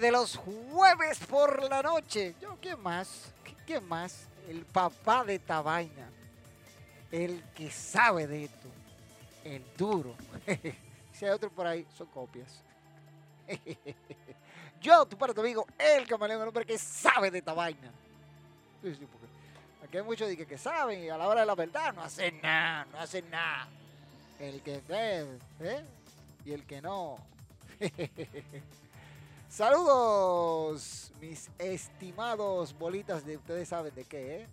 de los jueves por la noche. Yo, ¿quién más? ¿Qui- ¿Quién más? El papá de esta vaina. El que sabe de esto. El duro. si hay otro por ahí, son copias. Yo, tu para tu amigo, el camaleón, el hombre que sabe de esta vaina. Aquí hay muchos que, que saben y a la hora de la verdad no hacen nada, no hacen nada. El que ve, ¿eh? Y el que no. Saludos, mis estimados bolitas de ustedes saben de qué, ¿eh?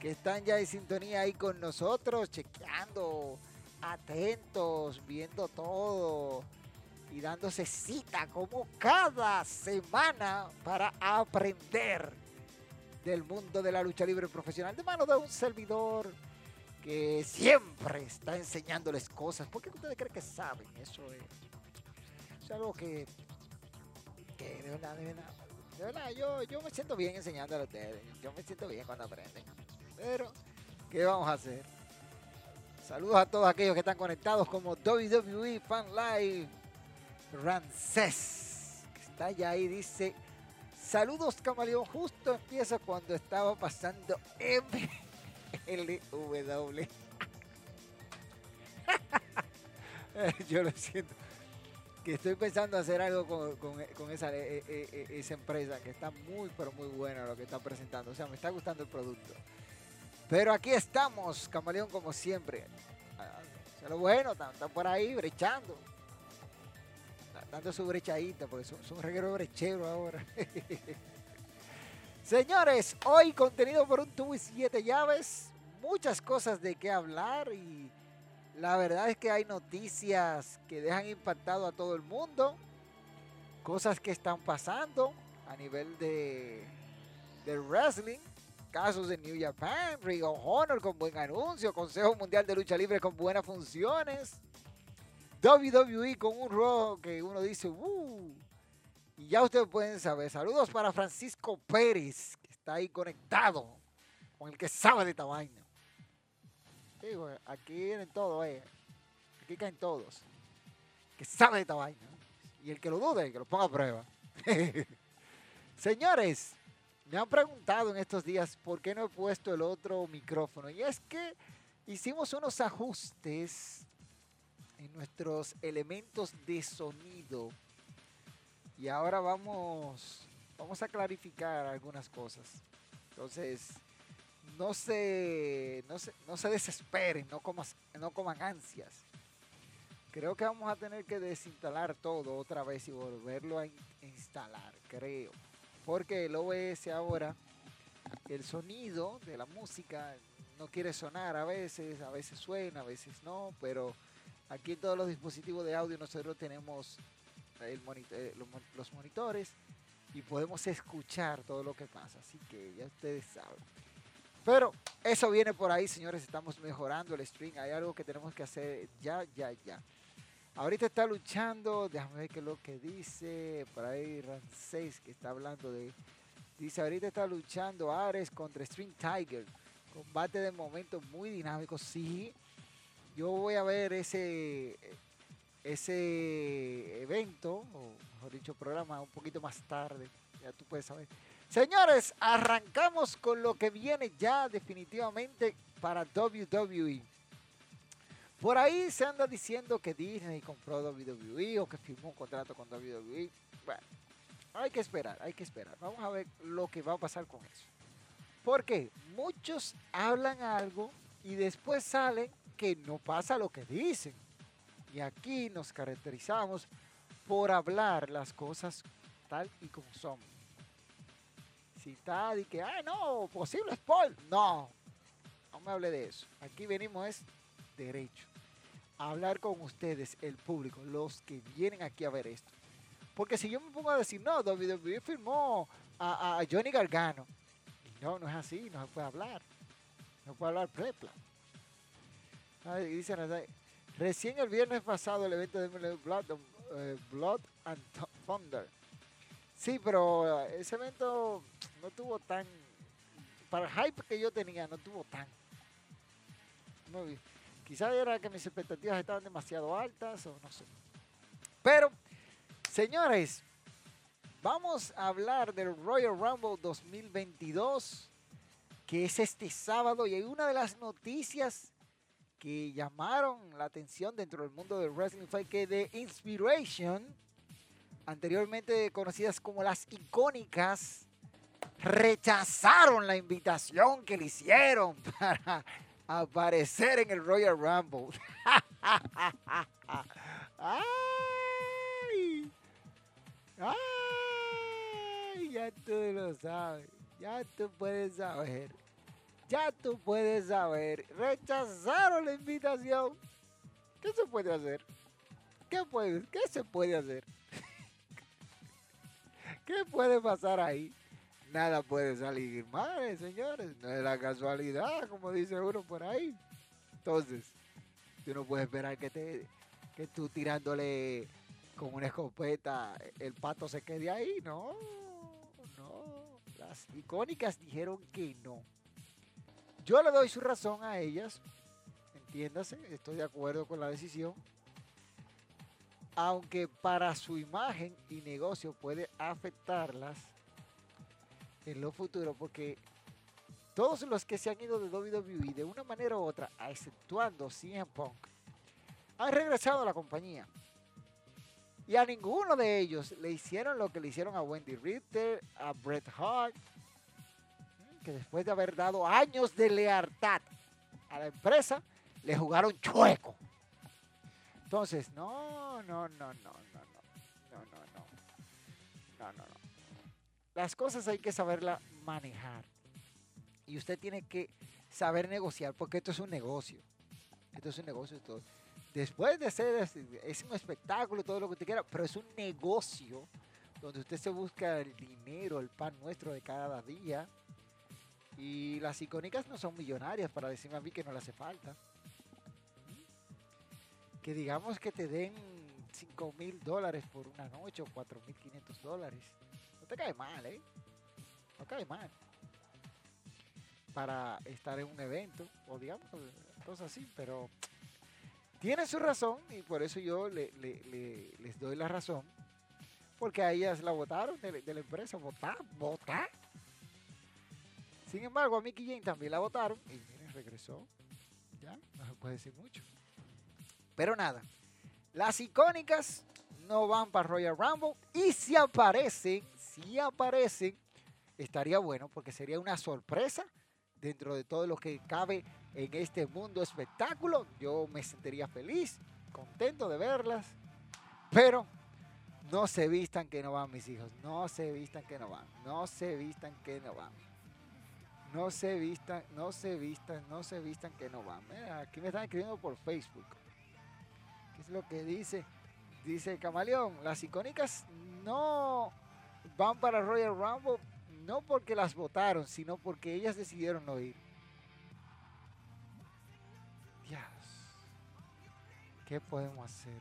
Que están ya en sintonía ahí con nosotros, chequeando, atentos, viendo todo y dándose cita como cada semana para aprender del mundo de la lucha libre profesional de mano de un servidor que siempre está enseñándoles cosas. ¿Por qué ustedes creen que saben? Eso es, es algo que, de verdad, de verdad, yo, yo me siento bien enseñándole a ustedes. Yo me siento bien cuando aprenden. Pero, ¿qué vamos a hacer? Saludos a todos aquellos que están conectados como WWE Fan Live. Rancés, que está allá ahí, dice, saludos camaleón, justo empieza cuando estaba pasando MLW. Yo lo siento. Que estoy pensando hacer algo con, eh, eh, eh, esa empresa que está muy, pero muy buena lo que está presentando. O sea, me está gustando el producto. Pero aquí estamos, camaleón, como siempre. Ah, Eso es lo bueno, están, están por ahí brechando. Da- Dando su brechadita, porque son, son regueros brecheros ahora. Señores, hoy contenido por un tubo y siete llaves. Muchas cosas de qué hablar y la verdad es que hay noticias que dejan impactado a todo el mundo. Cosas que están pasando a nivel de, de wrestling. Casos de New Japan, Ring of Honor con buen anuncio, Consejo Mundial de Lucha Libre con buenas funciones. WWE con un rojo que uno dice, ¡uh! Y ya ustedes pueden saber. Saludos para Francisco Pérez, que está ahí conectado con el que sabe de esta vaina. Aquí vienen todos, eh. Aquí caen todos. Que sabe de esta vaina. Y el que lo dude, que lo ponga a prueba. Señores, me han preguntado en estos días por qué no he puesto el otro micrófono. Y es que hicimos unos ajustes en nuestros elementos de sonido. Y ahora vamos, vamos a clarificar algunas cosas. Entonces, no se, no se, no se desesperen, no, comas, no coman ansias. Creo que vamos a tener que desinstalar todo otra vez y volverlo a in- instalar, creo. Porque el OBS ahora, el sonido de la música no quiere sonar a veces, a veces suena, a veces no, pero aquí en todos los dispositivos de audio nosotros tenemos el eh, los monitores y podemos escuchar todo lo que pasa, así que ya ustedes saben. Pero eso viene por ahí, señores, estamos mejorando el stream, hay algo que tenemos que hacer ya, ya, ya. Ahorita está luchando, déjame ver qué es lo que dice, por ahí Rancés que está hablando de... Dice, ahorita está luchando Ares contra String Tiger. Combate de momento muy dinámico, sí. Yo voy a ver ese, ese evento, o mejor dicho, programa un poquito más tarde. Ya tú puedes saber. Señores, arrancamos con lo que viene ya definitivamente para WWE. Por ahí se anda diciendo que Disney compró WWE o que firmó un contrato con WWE. Bueno, hay que esperar, hay que esperar. Vamos a ver lo que va a pasar con eso. Porque muchos hablan algo y después salen que no pasa lo que dicen. Y aquí nos caracterizamos por hablar las cosas tal y como son. Está y que, ah, no, posible spoil. No, no me hable de eso. Aquí venimos es derecho. hablar con ustedes, el público, los que vienen aquí a ver esto. Porque si yo me pongo a decir, no, WWE firmó a, Johnny Gargano. No, no es así, no se puede hablar. No puede hablar prepla. Dice recién el viernes pasado el evento de Blood, eh, Blood and Thunder. Sí, pero eh, ese evento no tuvo tan, para el hype que yo tenía, no tuvo tan. Muy Quizás era que mis expectativas estaban demasiado altas o no sé. Pero, señores, vamos a hablar del Royal Rumble 2022, que es este sábado y hay una de las noticias que llamaron la atención dentro del mundo del wrestling fue que de Inspiration, anteriormente conocidas como las icónicas, rechazaron la invitación que le hicieron para aparecer en el Royal Rumble. ¡Ay! ¡Ay! Ya tú lo sabes. Ya tú puedes saber. Ya tú puedes saber. Rechazaron la invitación. ¿Qué se puede hacer? ¿Qué, puede, qué se puede hacer? ¿Qué puede pasar ahí? nada puede salir mal, señores. No es la casualidad, como dice uno por ahí. Entonces, tú no puedes esperar que, te, que tú tirándole con una escopeta el pato se quede ahí. No, no. Las icónicas dijeron que no. Yo le doy su razón a ellas. Entiéndase, estoy de acuerdo con la decisión. Aunque para su imagen y negocio puede afectarlas en lo futuro, porque todos los que se han ido de WWE de una manera u otra, exceptuando CM Punk, han regresado a la compañía. Y a ninguno de ellos le hicieron lo que le hicieron a Wendy Ritter, a Bret Hart, que después de haber dado años de lealtad a la empresa, le jugaron chueco. Entonces, no, no, no, no, no, no, no, no, no, no, no, no. Las cosas hay que saberla manejar. Y usted tiene que saber negociar, porque esto es un negocio. Esto es un negocio. Todo. Después de ser, es un espectáculo, todo lo que usted quiera, pero es un negocio donde usted se busca el dinero, el pan nuestro de cada día. Y las icónicas no son millonarias para decirme a mí que no le hace falta. Que digamos que te den 5 mil dólares por una noche o 4 mil 500 dólares no te cae mal, ¿eh? No cae mal. Para estar en un evento, o digamos, cosas así, pero tiene su razón y por eso yo le, les doy la razón. Porque a ellas la votaron de, la empresa. Votar, votar. Sin embargo, a Mickey Jane también la votaron y miren, regresó. Ya, no se puede decir mucho. Pero nada, las icónicas no van para Royal Rumble y si aparecen, si aparecen, estaría bueno porque sería una sorpresa dentro de todo lo que cabe en este mundo espectáculo. Yo me sentiría feliz, contento de verlas, pero no se vistan que no van mis hijos, no se vistan que no van, no se vistan que no van. No se vistan, no se vistan, no se vistan que no van. Mira, aquí me están escribiendo por Facebook. ¿Qué es lo que dice? Dice Camaleón, las icónicas no van para Royal Rumble no porque las votaron, sino porque ellas decidieron no ir. Dios, ¿qué podemos hacer?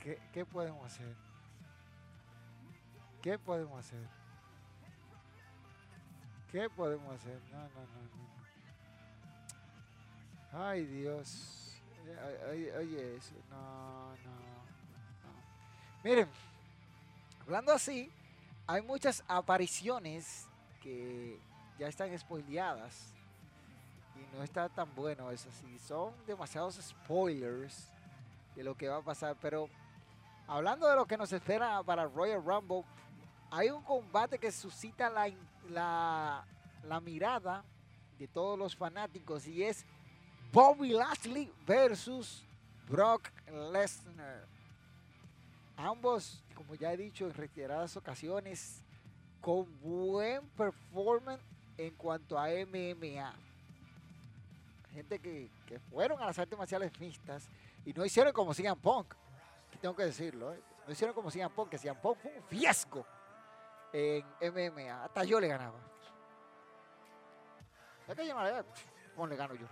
¿Qué, qué podemos hacer? ¿Qué podemos hacer? ¿Qué podemos hacer? No, no, no, no. Ay, Dios. Oye, eso. No, no, no. Miren, hablando así, hay muchas apariciones que ya están spoileadas. Y no está tan bueno eso. Sí, son demasiados spoilers de lo que va a pasar. Pero hablando de lo que nos espera para Royal Rumble, hay un combate que suscita la, la, la mirada de todos los fanáticos y es Bobby Lashley versus Brock Lesnar. Ambos, como ya he dicho en reiteradas ocasiones, con buen performance en cuanto a MMA. Gente que, fueron a las artes marciales mixtas y no hicieron como CM Punk. Tengo que decirlo, ¿eh? no hicieron como CM Punk, que CM Punk fue un fiasco en MMA. Hasta yo le ganaba. Que le, le gano yo.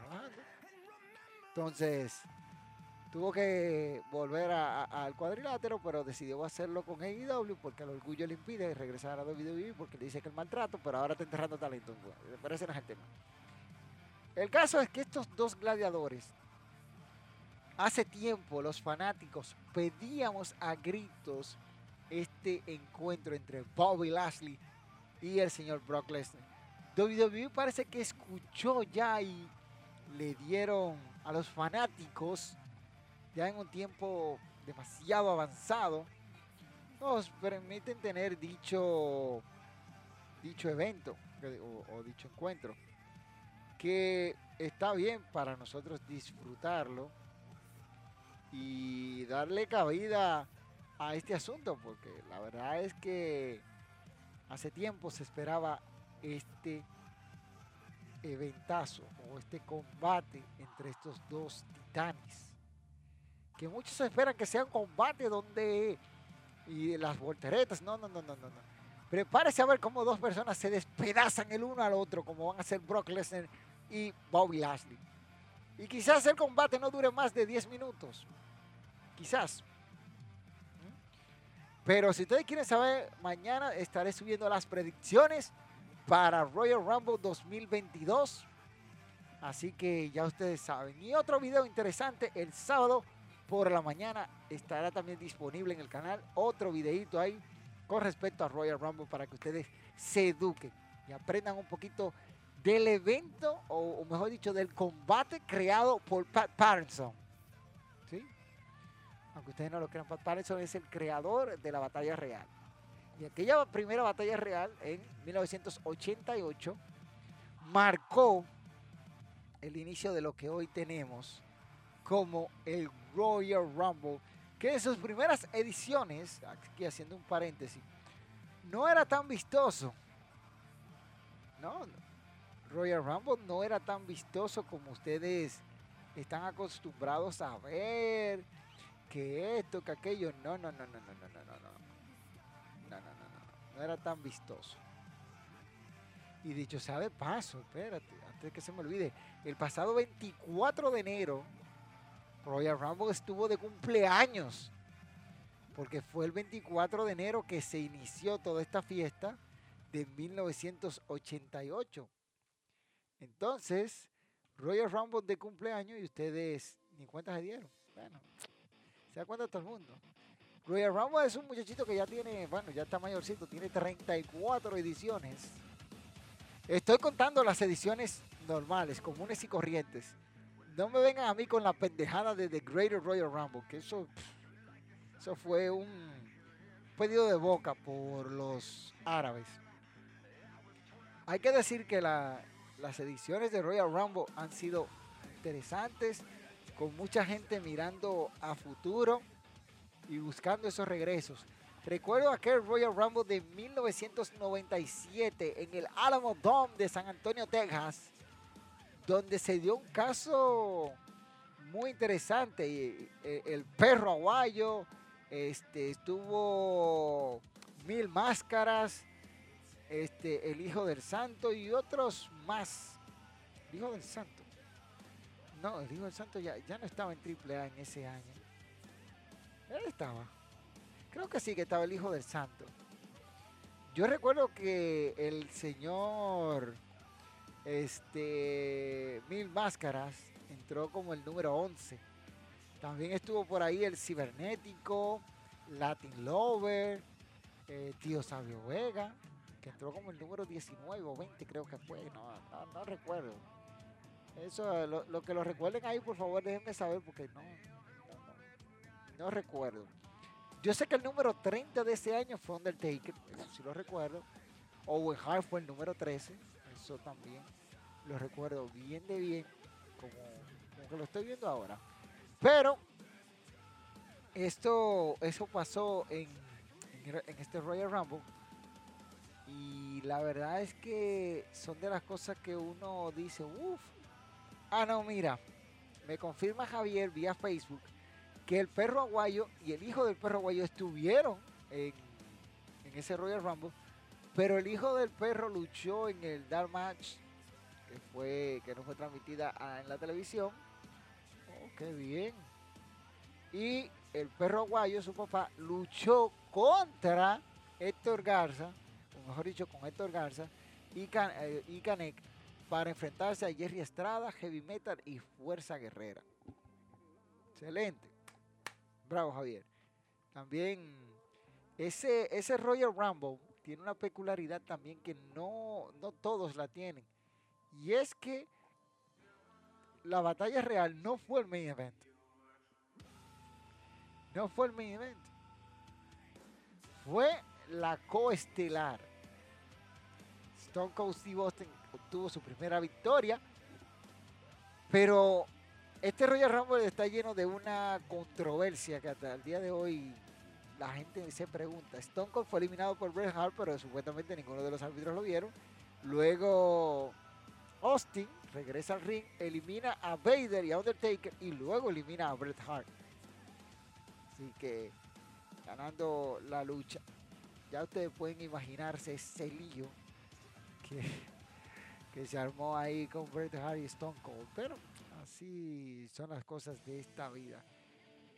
Entonces, tuvo que volver al cuadrilátero, pero decidió hacerlo con AEW porque el orgullo le impide regresar a WWE porque le dice que el maltrato, pero ahora está enterrando talento. Pero ese no es el tema. El caso es que estos dos gladiadores, hace tiempo los fanáticos pedíamos a gritos este encuentro entre Bobby Lashley y el señor Brock Lesnar. WWE parece que escuchó ya y le dieron a los fanáticos ya en un tiempo demasiado avanzado, nos permiten tener dicho, dicho evento o, dicho encuentro, que está bien para nosotros disfrutarlo y darle cabida a este asunto, porque la verdad es que hace tiempo se esperaba este eventazo o este combate entre estos dos titanes que muchos esperan que sea un combate donde y las volteretas, no, no, no, no, no, no. Prepárese a ver cómo dos personas se despedazan el uno al otro, como van a ser Brock Lesnar y Bobby Lashley. Y quizás el combate no dure más de 10 minutos. Quizás. Pero si ustedes quieren saber, mañana estaré subiendo las predicciones para Royal Rumble 2022. Así que ya ustedes saben. Y otro video interesante el sábado por la mañana estará también disponible en el canal otro videito ahí con respecto a Royal Rumble para que ustedes se eduquen y aprendan un poquito del evento o, mejor dicho del combate creado por Pat Patterson. Aunque ustedes no lo crean, Pat Patterson es el creador de la batalla real y aquella primera batalla real en 1988 marcó el inicio de lo que hoy tenemos como el Royal Rumble, que en sus primeras ediciones, aquí haciendo un paréntesis, no era tan vistoso. No, Royal Rumble no era tan vistoso como ustedes están acostumbrados a ver, que esto, que aquello. No, no, no, no, no, no, no, no era tan vistoso. Y dicho sea de paso, espérate, antes que se me olvide, el pasado 24 de enero Royal Rumble estuvo de cumpleaños, porque fue el 24 de enero que se inició toda esta fiesta de 1988. Entonces, Royal Rumble de cumpleaños y ustedes ni cuenta se dieron. Bueno, se da cuenta todo el mundo. Royal Rumble es un muchachito que ya tiene, bueno, ya está mayorcito, tiene 34 ediciones. Estoy contando las ediciones normales, comunes y corrientes no me vengan a mí con la pendejada de The Greater Royal Rumble, que eso, eso fue un pedido de boca por los árabes. Hay que decir que las ediciones de Royal Rumble han sido interesantes, con mucha gente mirando a futuro y buscando esos regresos. Recuerdo aquel Royal Rumble de 1997 en el Alamo Dome de San Antonio, Texas, donde se dio un caso muy interesante. Eh, el perro aguayo, este, estuvo Mil Máscaras, este, el Hijo del Santo y otros más. El Hijo del Santo. No, el Hijo del Santo ya, ya no estaba en AAA en ese año. Él estaba. Creo que sí, que estaba el Hijo del Santo. Yo recuerdo que el señor este, Mil Máscaras entró como el número 11. También estuvo por ahí el Cibernético, Latin Lover, eh, Tío Sabio Vega, que entró como el número 19 o 20 creo que fue, no, recuerdo. Eso, lo, que lo recuerden ahí, por favor, déjenme saber porque no, no, recuerdo. Yo sé que el número 30 de ese año fue Undertaker, eso sí lo recuerdo. Owen Hart fue el número 13, eso también lo recuerdo bien de bien, como, que lo estoy viendo ahora. Pero esto, eso pasó en, en, este Royal Rumble. Y la verdad es que son de las cosas que uno dice, uff. Ah, no, mira, me confirma Javier vía Facebook que el perro aguayo y el hijo del perro aguayo estuvieron en, en ese Royal Rumble, pero el hijo del perro luchó en el Dark Match que fue que no fue transmitida en la televisión. Oh, qué bien. Y el perro aguayo, su papá, luchó contra Héctor Garza, o mejor dicho, con Héctor Garza y, eh, y Canek para enfrentarse a Jerry Estrada, Heavy Metal y Fuerza Guerrera. Excelente. Bravo, Javier. También ese, ese Royal Rumble tiene una peculiaridad también que no, no todos la tienen. Y es que la batalla real no fue el main event. No fue el main event. Fue la coestelar. Stone Cold Steve Austin obtuvo su primera victoria. Pero este Royal Rumble está lleno de una controversia que hasta el día de hoy la gente se pregunta. Stone Cold fue eliminado por Bret Hart, pero supuestamente ninguno de los árbitros lo vieron. Luego Austin regresa al ring, elimina a Vader y a Undertaker y luego elimina a Bret Hart. Así que ganando la lucha. Ya ustedes pueden imaginarse ese lío que, se armó ahí con Bret Hart y Stone Cold. Pero así son las cosas de esta vida.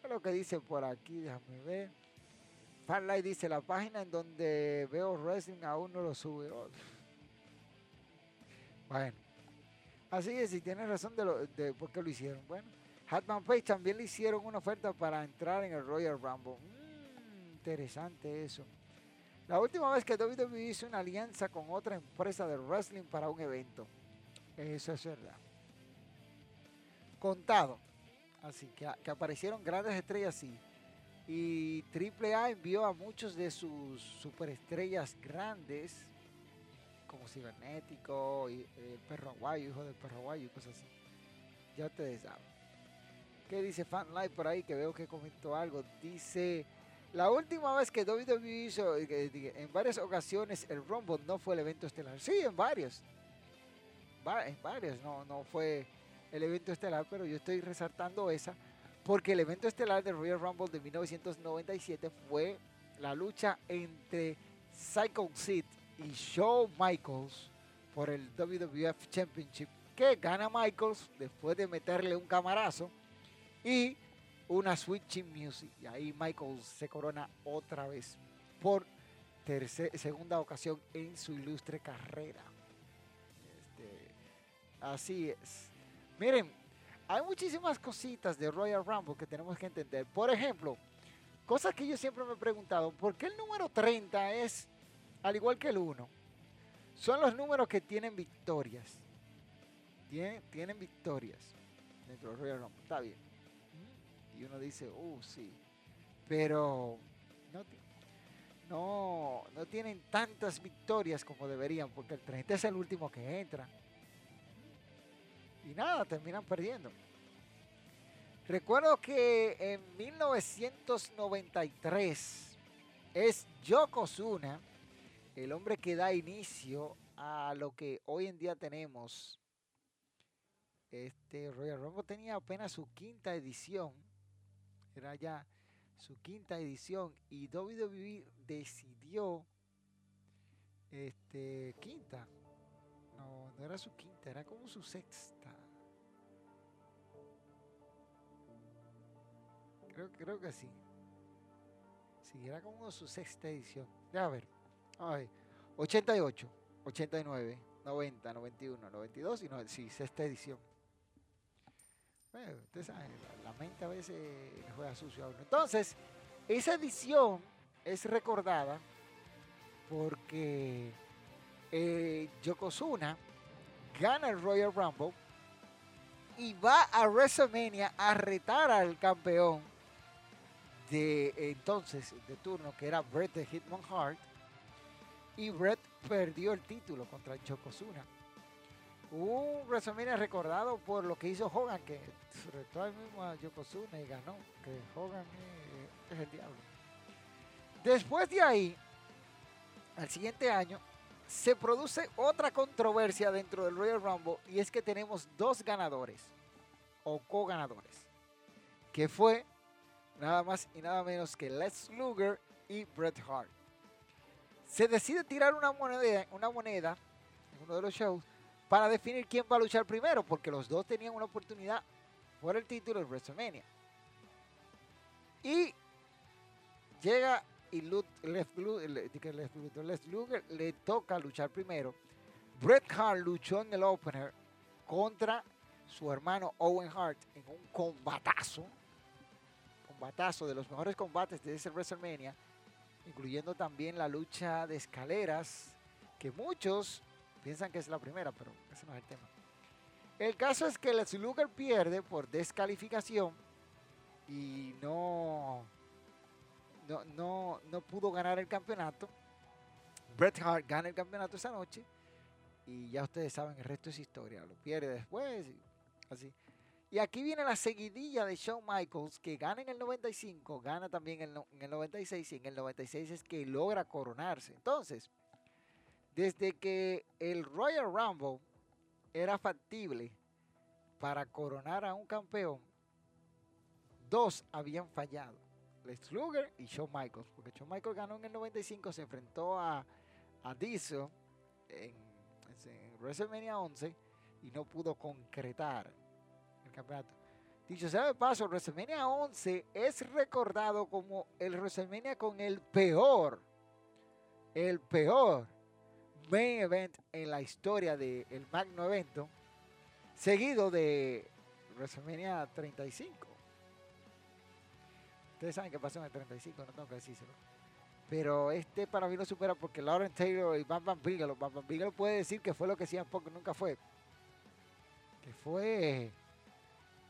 Lo que dice por aquí, déjame ver. Fanlight dice, la página en donde veo wrestling aún no lo sube. Oh. Bueno, Así es, si tienes razón de, lo, de por qué lo hicieron. Bueno, Hatman Page también le hicieron una oferta para entrar en el Royal Rumble. Mm, interesante eso. La última vez que WWE hizo una alianza con otra empresa de wrestling para un evento. Eso es verdad. Contado. Así que, que aparecieron grandes estrellas, sí. Y AAA envió a muchos de sus superestrellas grandes como cibernético, y el perro aguayo, hijo del perro aguayo y cosas así. Ya ustedes saben. ¿Qué dice Fan Live por ahí? Que veo que comentó algo. Dice, la última vez que WWE hizo, eh, en varias ocasiones el Rumble no fue el evento estelar. Sí, en varios. En varios, no, no fue el evento estelar, pero yo estoy resaltando esa porque el evento estelar del Royal Rumble de 1997 fue la lucha entre Psycho Sid y Shawn Michaels por el WWF Championship que gana Michaels después de meterle un camarazo y una switching music. Y ahí Michaels se corona otra vez por segunda ocasión en su ilustre carrera. Este, así es. Miren, hay muchísimas cositas de Royal Rumble que tenemos que entender. Por ejemplo, cosas que yo siempre me he preguntado, ¿por qué el número 30 es al igual que el 1, son los números que tienen victorias. Tienen, victorias dentro del Royal Rumble. Está bien. Y uno dice, uh, sí. Pero no, no tienen tantas victorias como deberían, porque el 30 es el último que entra. Y nada, terminan perdiendo. Recuerdo que en 1993 es Yokozuna, el hombre que da inicio a lo que hoy en día tenemos. Este Royal Rumble tenía apenas su quinta edición. Era ya su quinta edición. Y WWE decidió. Este. Quinta. No, era su quinta, era como su sexta. Creo, creo que sí. Sí, era como su sexta edición. Ya a ver. A ver. 88, 89, 90, 91, 92 y sí, sexta edición. Bueno, ustedes saben, la, mente a veces juega sucio a uno. Entonces, esa edición es recordada porque eh, Yokozuna gana el Royal Rumble y va a WrestleMania a retar al campeón de entonces, de turno, que era Bret de Hitman Hart. Y Bret perdió el título contra Yokozuna. Un WrestleMania recordado por lo que hizo Hogan, que retó al mismo a Yokozuna y ganó. Que Hogan es, el diablo. Después de ahí, al siguiente año, se produce otra controversia dentro del Royal Rumble y es que tenemos dos ganadores o co-ganadores, que fue nada más y nada menos que Les Luger y Bret Hart. Se decide tirar una moneda, una moneda en uno de los shows para definir quién va a luchar primero, porque los dos tenían una oportunidad por el título de WrestleMania. Y llega y Les, Luger le toca luchar primero. Bret Hart luchó en el opener contra su hermano Owen Hart en un combatazo combatazo, de los mejores combates de ese WrestleMania, incluyendo también la lucha de escaleras, que muchos piensan que es la primera, pero ese no es el tema. El caso es que Les Luger pierde por descalificación y no, no, no, pudo ganar el campeonato. Bret Hart gana el campeonato esa noche y ya ustedes saben, el resto es historia. Lo pierde después, así. Y aquí viene la seguidilla de Shawn Michaels, que gana en el 95, gana también en el 96 y en el 96 es que logra coronarse. Entonces, desde que el Royal Rumble era factible para coronar a un campeón, dos habían fallado. Les Luger y Shawn Michaels, porque Shawn Michaels ganó en el 95, se enfrentó a, a Diesel en, WrestleMania 11 y no pudo concretar campeonato. Dicho sea de paso, WrestleMania 11 es recordado como el WrestleMania con el peor, el peor main event en la historia del magno evento, seguido de WrestleMania 35. Ustedes saben qué pasó en el 35, no tengo que decírselo. Pero este para mí no supera porque Lauren Taylor y Bam Bam Bigelow, Bam Bam Bigelow puede decir que fue lo que hacían poco nunca fue. Que fue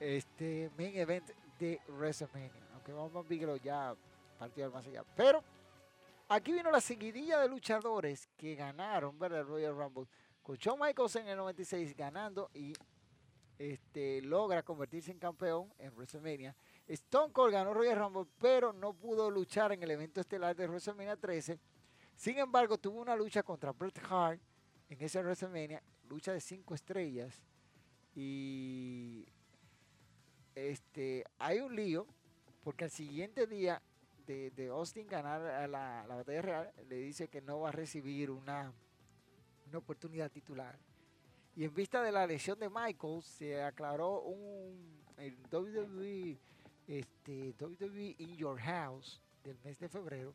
este main event de WrestleMania. Aunque vamos Bigelow ya partió más allá. Pero aquí vino la seguidilla de luchadores que ganaron ¿verdad? Royal Rumble. Con Shawn Michaels en el 96 ganando y este, logra convertirse en campeón en WrestleMania. Stone Cold ganó Royal Rumble, pero no pudo luchar en el evento estelar de WrestleMania 13. Sin embargo, tuvo una lucha contra Bret Hart en ese WrestleMania, lucha de cinco estrellas. Y este, hay un lío porque al siguiente día de, Austin ganar la, batalla real, le dice que no va a recibir una, una oportunidad titular. Y en vista de la lesión de Michael, se aclaró un el WWE, este, WWE In Your House del mes de febrero.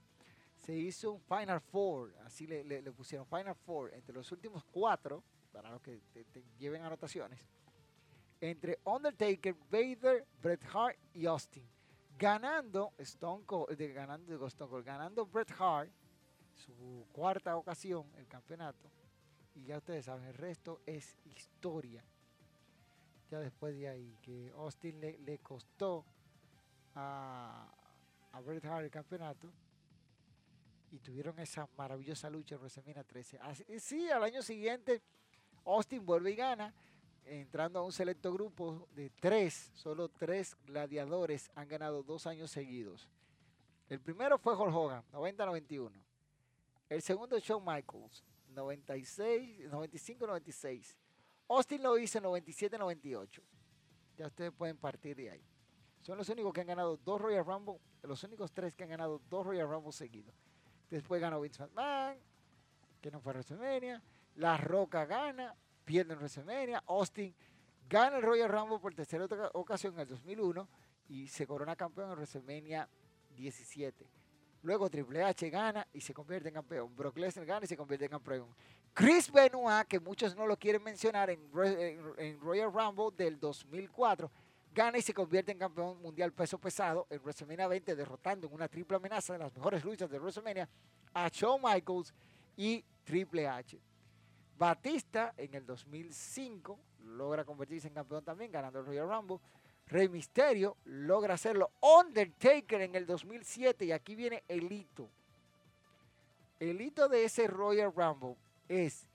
Se hizo un Final Four, así le, pusieron Final Four entre los últimos cuatro, para los que te lleven anotaciones entre Undertaker, Vader, Bret Hart y Austin. Ganando Stone Cold, ganando, Stone Cold, ganando Bret Hart, su cuarta ocasión, el campeonato. Y ya ustedes saben, el resto es historia. Ya después de ahí, que Austin le, costó a, a Bret Hart el campeonato y tuvieron esa maravillosa lucha en WrestleMania 13. Así, sí, al año siguiente Austin vuelve y gana entrando a un selecto grupo de tres, solo tres gladiadores han ganado dos años seguidos. El primero fue Hulk Hogan, 90-91. El segundo, Shawn Michaels, 96, 95-96. Austin lo hizo en 97-98. Ya ustedes pueden partir de ahí. Son los únicos que han ganado dos Royal Rumble, los únicos tres que han ganado dos Royal Rumble seguidos. Después ganó Vince McMahon, que no fue a WrestleMania. La Roca gana, pierde en WrestleMania. Austin gana el Royal Rumble por tercera ocasión en el 2001 y se corona campeón en WrestleMania 17. Luego Triple H gana y se convierte en campeón. Brock Lesnar gana y se convierte en campeón. Chris Benoit, que muchos no lo quieren mencionar en, Royal Rumble del 2004, gana y se convierte en campeón mundial peso pesado en WrestleMania 20, derrotando en una triple amenaza de las mejores luchas de WrestleMania a Shawn Michaels y Triple H. Batista en el 2005 logra convertirse en campeón también, ganando el Royal Rumble. Rey Misterio logra hacerlo. Undertaker en el 2007 y aquí viene el hito. El hito de ese Royal Rumble es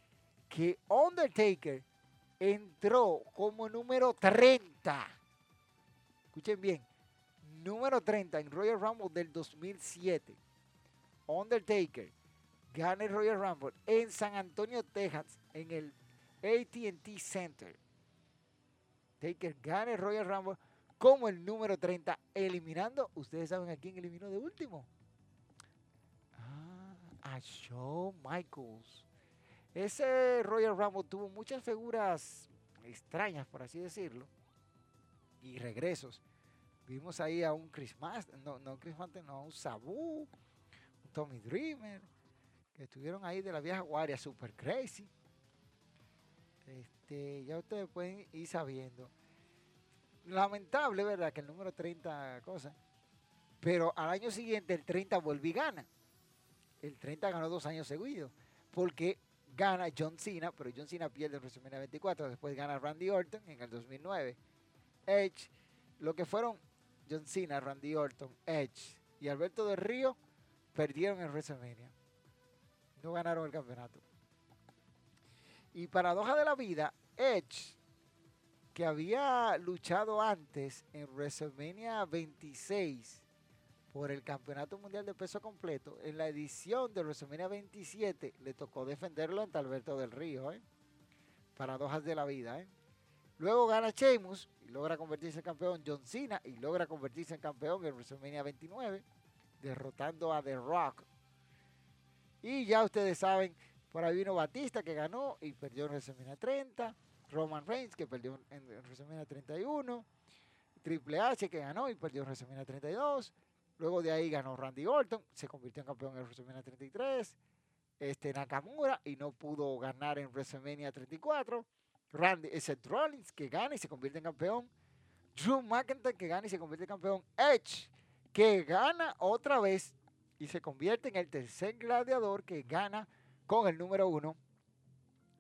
que Undertaker entró como número 30. Escuchen bien, número 30 en Royal Rumble del 2007. Undertaker gana el Royal Rumble en San Antonio, Texas, en el ATT Center. Taker gana el Royal Rumble como el número 30, eliminando, ustedes saben a quién eliminó de último. Ah, a Shawn Michaels. Ese Royal Rumble tuvo muchas figuras extrañas, por así decirlo, y regresos. Vimos ahí a un Chris Master, no, no Chris Master, no, un Sabu, un Tommy Dreamer, que estuvieron ahí de la vieja guardia, super crazy. Este, ya ustedes pueden ir sabiendo. Lamentable, ¿verdad? Que el número 30 cosa. Pero al año siguiente el 30 vuelve y gana. El 30 ganó dos años seguidos. Porque gana John Cena, pero John Cena pierde en WrestleMania 24. Después gana Randy Orton en el 2009. Edge, lo que fueron John Cena, Randy Orton, Edge y Alberto del Río perdieron en WrestleMania. No ganaron el campeonato. Y paradoja de la vida, Edge, que había luchado antes en WrestleMania 26 por el Campeonato Mundial de Peso Completo, en la edición de WrestleMania 27 le tocó defenderlo ante Alberto del Río. ¿eh? Paradojas de la vida. ¿eh? Luego gana Sheamus y logra convertirse en campeón John Cena y logra convertirse en campeón en WrestleMania 29, derrotando a The Rock. Y ya ustedes saben por ahí vino Batista que ganó y perdió en WrestleMania 30. Roman Reigns que perdió en WrestleMania 31. Triple H que ganó y perdió en WrestleMania 32. Luego de ahí ganó Randy Orton, se convirtió en campeón en WrestleMania 33. Este Nakamura y no pudo ganar en WrestleMania 34. Randy Seth Rollins que gana y se convierte en campeón. Drew McIntyre que gana y se convierte en campeón. Edge que gana otra vez y se convierte en el tercer gladiador que gana con el número uno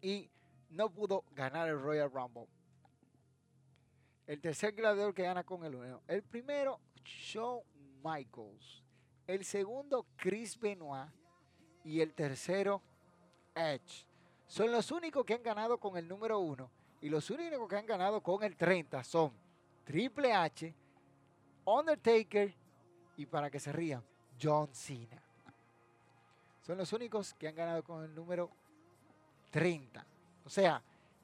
y no pudo ganar el Royal Rumble. El tercer gladiador que gana con el uno. El primero, Shawn Michaels. El segundo, Chris Benoit. Y el tercero, Edge. Son los únicos que han ganado con el número uno. Y los únicos que han ganado con el 30 son Triple H, Undertaker y para que se rían, John Cena. Son los únicos que han ganado con el número 30. O sea,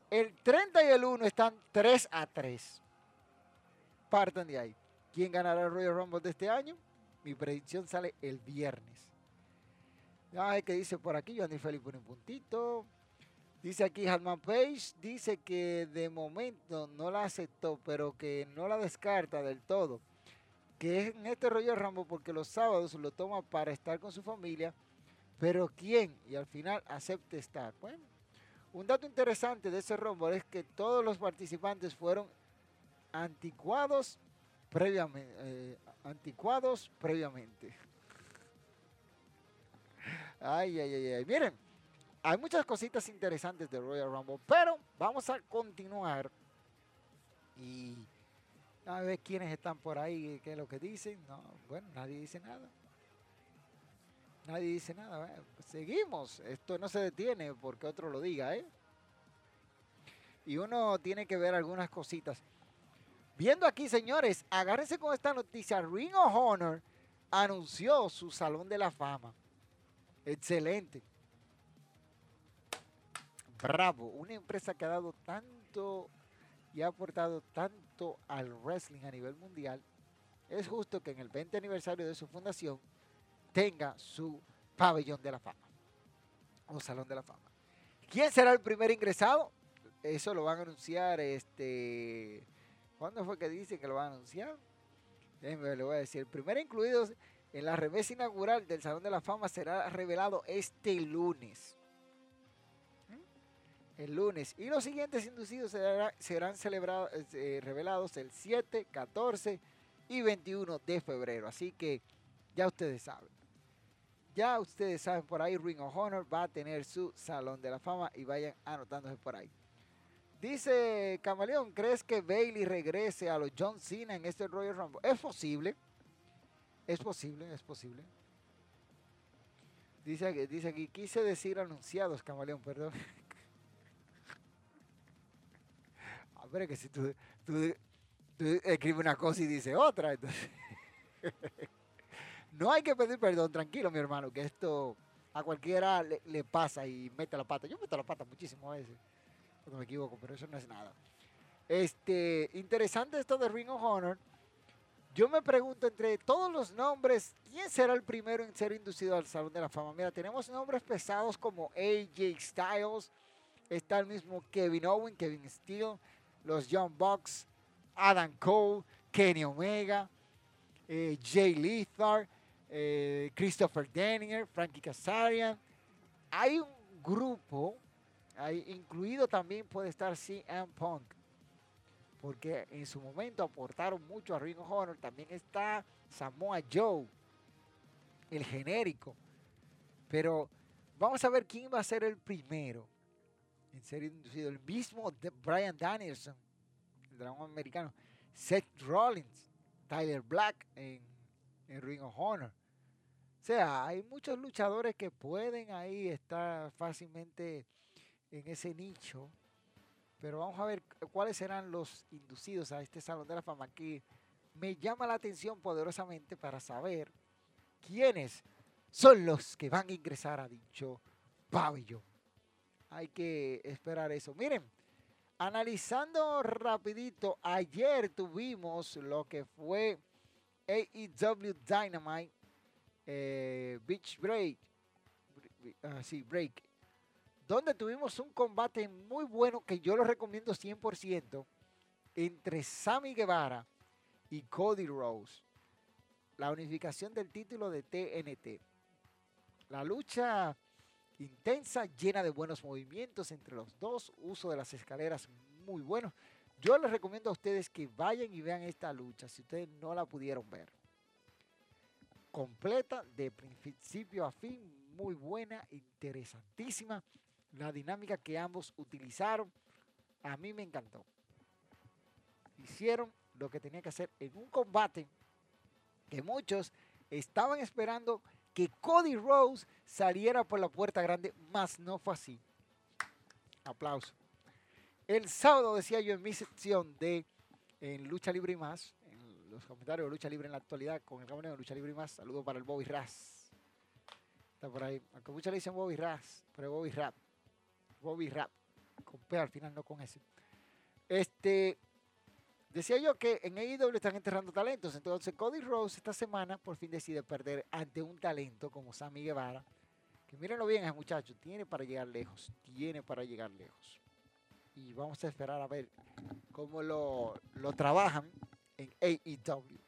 el 30 y el 1 están 3 a 3. Partan de ahí. ¿Quién ganará el Royal Rumble de este año? Mi predicción sale el viernes. Ay, que dice por aquí, Johnny Felipe pone un puntito. Dice aquí Harman Page, dice que de momento no la aceptó, pero que no la descarta del todo. Que es en este Royal Rumble porque los sábados lo toma para estar con su familia pero ¿quién? Y al final acepte estar. Bueno, un dato interesante de ese rombo es que todos los participantes fueron anticuados previamente. Eh, anticuados previamente. Ay, ay, ay, ay. Miren, hay muchas cositas interesantes de Royal Rumble, pero vamos a continuar y a ver quiénes están por ahí, qué es lo que dicen. No, bueno, nadie dice nada. Nadie dice nada. Seguimos. Esto no se detiene porque otro lo diga, ¿eh? Y uno tiene que ver algunas cositas. Viendo aquí, señores, agárrense con esta noticia. Ring of Honor anunció su Salón de la Fama. Excelente. Bravo, una empresa que ha dado tanto y ha aportado tanto al wrestling a nivel mundial. Es justo que en el 20 aniversario de su fundación tenga su pabellón de la fama o salón de la fama. ¿Quién será el primer ingresado? Eso lo van a anunciar este ¿Cuándo fue que dicen que lo van a anunciar? Déjenme, le voy a decir. El primer incluido en la remesa inaugural del Salón de la Fama será revelado este lunes. El lunes. Y los siguientes inducidos serán, celebrados, eh, revelados el 7, 14 y 21 de febrero. Así que ya ustedes saben. Ya ustedes saben por ahí, Ring of Honor va a tener su Salón de la Fama y vayan anotándose por ahí. Dice Camaleón, ¿crees que Bailey regrese a los John Cena en este Royal Rumble? Es posible. Es posible, es posible. Dice, dice aquí, quise decir anunciados, Camaleón, perdón. Ver, que si tú, escribes una cosa y dices otra, entonces... no hay que pedir perdón, tranquilo, mi hermano, que esto a cualquiera le, pasa y mete la pata. Yo meto la pata muchísimas veces no me equivoco, pero eso no es nada. Este, interesante esto de Ring of Honor. Yo me pregunto entre todos los nombres, ¿quién será el primero en ser inducido al Salón de la Fama? Mira, tenemos nombres pesados como AJ Styles, está el mismo Kevin Owen, Kevin Steele, los John Bucks, Adam Cole, Kenny Omega, eh, Jay Lethar, eh, Christopher Daniel, Frankie Kazarian. Hay un grupo incluido también puede estar CM Punk. Porque en su momento aportaron mucho a Ring of Honor. También está Samoa Joe, el genérico. Pero vamos a ver quién va a ser el primero en ser inducido. El mismo Brian Danielson, el dragón americano. Seth Rollins, Tyler Black en, en Ring of Honor. O sea, hay muchos luchadores que pueden ahí estar fácilmente en ese nicho. Pero vamos a ver cuáles serán los inducidos a este Salón de la Fama que me llama la atención poderosamente para saber quiénes son los que van a ingresar a dicho pabellón. Hay que esperar eso. Miren, analizando rapidito, ayer tuvimos lo que fue AEW Dynamite eh, Beach Break. Uh, sí, Break donde tuvimos un combate muy bueno que yo lo recomiendo 100% entre Sammy Guevara y Cody Rose. La unificación del título de TNT. La lucha intensa, llena de buenos movimientos entre los dos, uso de las escaleras muy bueno. Yo les recomiendo a ustedes que vayan y vean esta lucha si ustedes no la pudieron ver. Completa de principio a fin, muy buena, interesantísima. La dinámica que ambos utilizaron, a mí me encantó. Hicieron lo que tenía que hacer en un combate que muchos estaban esperando que Cody Rose saliera por la puerta grande, mas no fue así. Aplauso. El sábado decía yo en mi sección de en Lucha Libre y más, en los comentarios de Lucha Libre en la actualidad, con el campeón de Lucha Libre y más, saludo para el Bobby Ras. Está por ahí. Aunque muchos le dicen Bobby Ras, pero Bobby Rap. Bobby Rap, con P al final, no con S. Este, decía yo que en AEW están enterrando talentos, entonces Cody Rose esta semana por fin decide perder ante un talento como Sammy Guevara, que mírenlo bien ese muchacho, tiene para llegar lejos, tiene para llegar lejos. Y vamos a esperar a ver cómo lo, lo trabajan en AEW.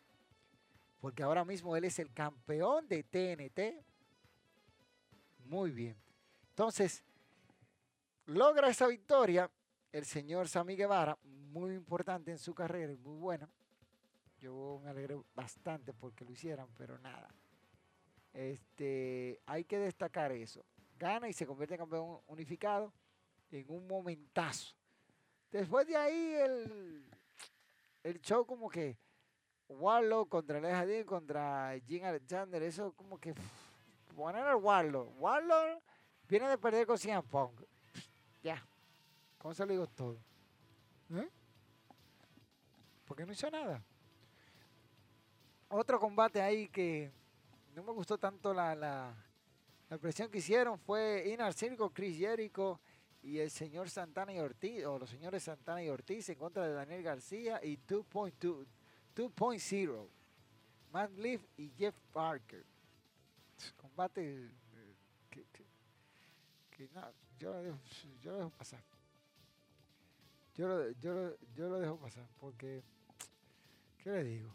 Porque ahora mismo él es el campeón de TNT. Muy bien. Entonces, logra esa victoria el señor Sammy Guevara, muy importante en su carrera y muy buena. Yo me alegré bastante porque lo hicieran, pero nada. Este, hay que destacar eso. Gana y se convierte en campeón unificado en un momentazo. Después de ahí el, el show como que Warlock contra Alex contra Jim Alexander, eso como que poner al Warlock. Warlock viene de perder con CM. Ya. ¿Cómo se lo digo todo? ¿Eh? Porque no hizo nada. Otro combate ahí que no me gustó tanto la, la, la presión que hicieron fue Inner Circle, Chris Jericho y el señor Santana y Ortiz, o los señores Santana y Ortiz en contra de Daniel García y 2.0, Matt Leaf y Jeff Parker. Combate eh, que, yo, lo dejo, yo lo dejo pasar. Yo lo, yo, yo lo dejo pasar porque, ¿qué le digo?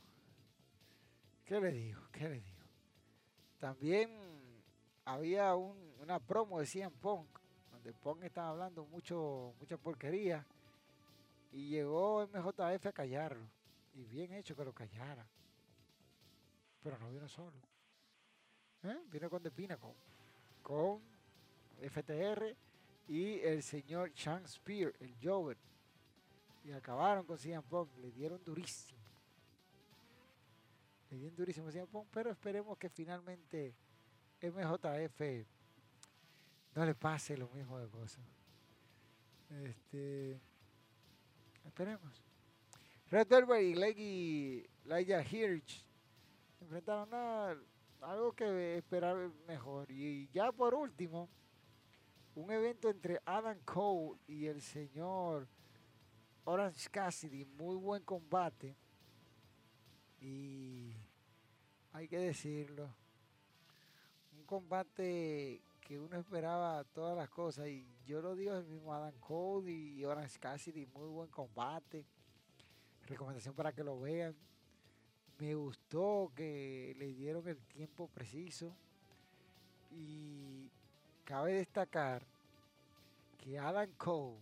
¿Qué le digo? ¿Qué le digo? También había una promo de CM Punk, donde Punk estaba hablando mucho, mucha porquería, y llegó MJF a callarlo. Y bien hecho que lo callara. Pero no vino solo. ¿Eh? Vino con Depina, con, con FTR y el señor Sean Spear, el Jover. Y acabaron con CM Punk, le dieron durísimo bien durísimo pero esperemos que finalmente MJF no le pase lo mismo de cosas. Este, esperemos. Red Velvet y Leggy Laia Hirsch enfrentaron a algo que esperar mejor. Y ya por último, un evento entre Adam Cole y el señor Orange Cassidy. Muy buen combate. Y hay que decirlo. Un combate que uno esperaba todas las cosas. Y yo lo digo el mismo Adam Cody y Orange Cassidy. Muy buen combate. Recomendación para que lo vean. Me gustó que le dieron el tiempo preciso. Y cabe destacar que Adam Cole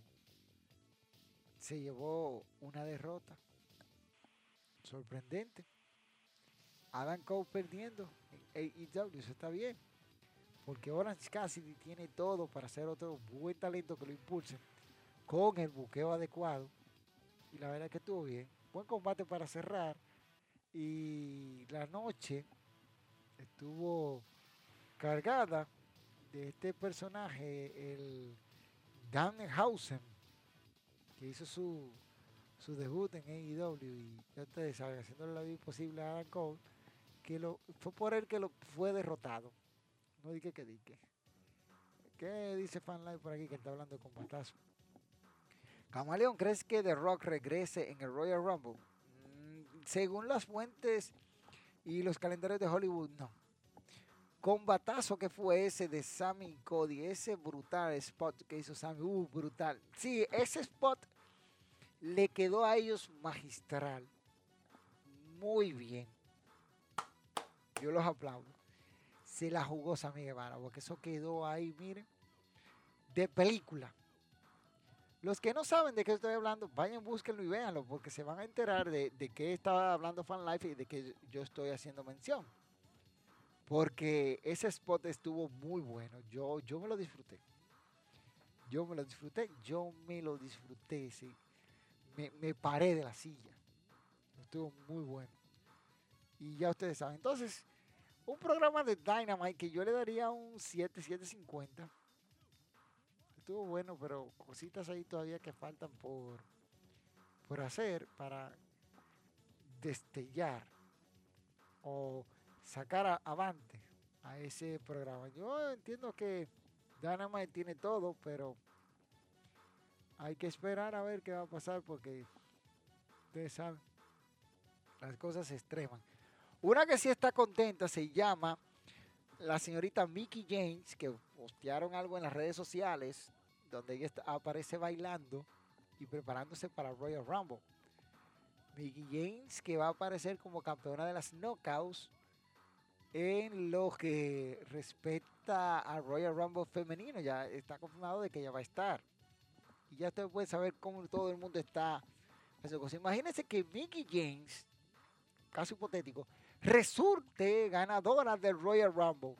se llevó una derrota sorprendente. Adam Cole perdiendo en AEW, eso está bien. Porque Orange Cassidy tiene todo para ser otro buen talento que lo impulse con el buqueo adecuado. Y la verdad es que estuvo bien. Buen combate para cerrar. Y la noche estuvo cargada de este personaje, el Danhausen, hizo su, su debut en AEW y ya ustedes saben, haciéndole la vida imposible a Adam Cole que lo, fue por él que lo fue derrotado. No dije que dije. ¿Qué dice Fanlife por aquí que está hablando con combatazo? Camaleón, ¿crees que The Rock regrese en el Royal Rumble? Mm, según las fuentes y los calendarios de Hollywood, no. Combatazo que fue ese de Sammy Cody, ese brutal spot que hizo Sammy, uh, brutal. Sí, ese spot le quedó a ellos magistral. Muy bien yo los aplaudo. Se la jugó Sammy Guevara, porque eso quedó ahí, miren, de película. Los que no saben de qué estoy hablando, vayan, búsquenlo y véanlo, porque se van a enterar de, de qué estaba hablando Fan Life y de que yo estoy haciendo mención. Porque ese spot estuvo muy bueno. Yo, yo me lo disfruté. Yo me lo disfruté. Yo me lo disfruté. Sí. Me, me paré de la silla. Estuvo muy bueno. Y ya ustedes saben. Entonces, un programa de Dynamite que yo le daría un 7, 750. Estuvo bueno, pero cositas ahí todavía que faltan por, por hacer para destellar o sacar avante a ese programa. Yo entiendo que Dynamite tiene todo, pero hay que esperar a ver qué va a pasar porque ustedes saben, las cosas se extreman. Una que sí está contenta se llama la señorita Mickey James, que postearon algo en las redes sociales donde ella aparece bailando y preparándose para Royal Rumble. Mickey James que va a aparecer como campeona de las Knockouts en lo que respecta a Royal Rumble femenino. Ya está confirmado de que ella va a estar. Y ya usted puede saber cómo todo el mundo está. Imagínense que Mickey James, caso hipotético, resulte ganadora del Royal Rumble.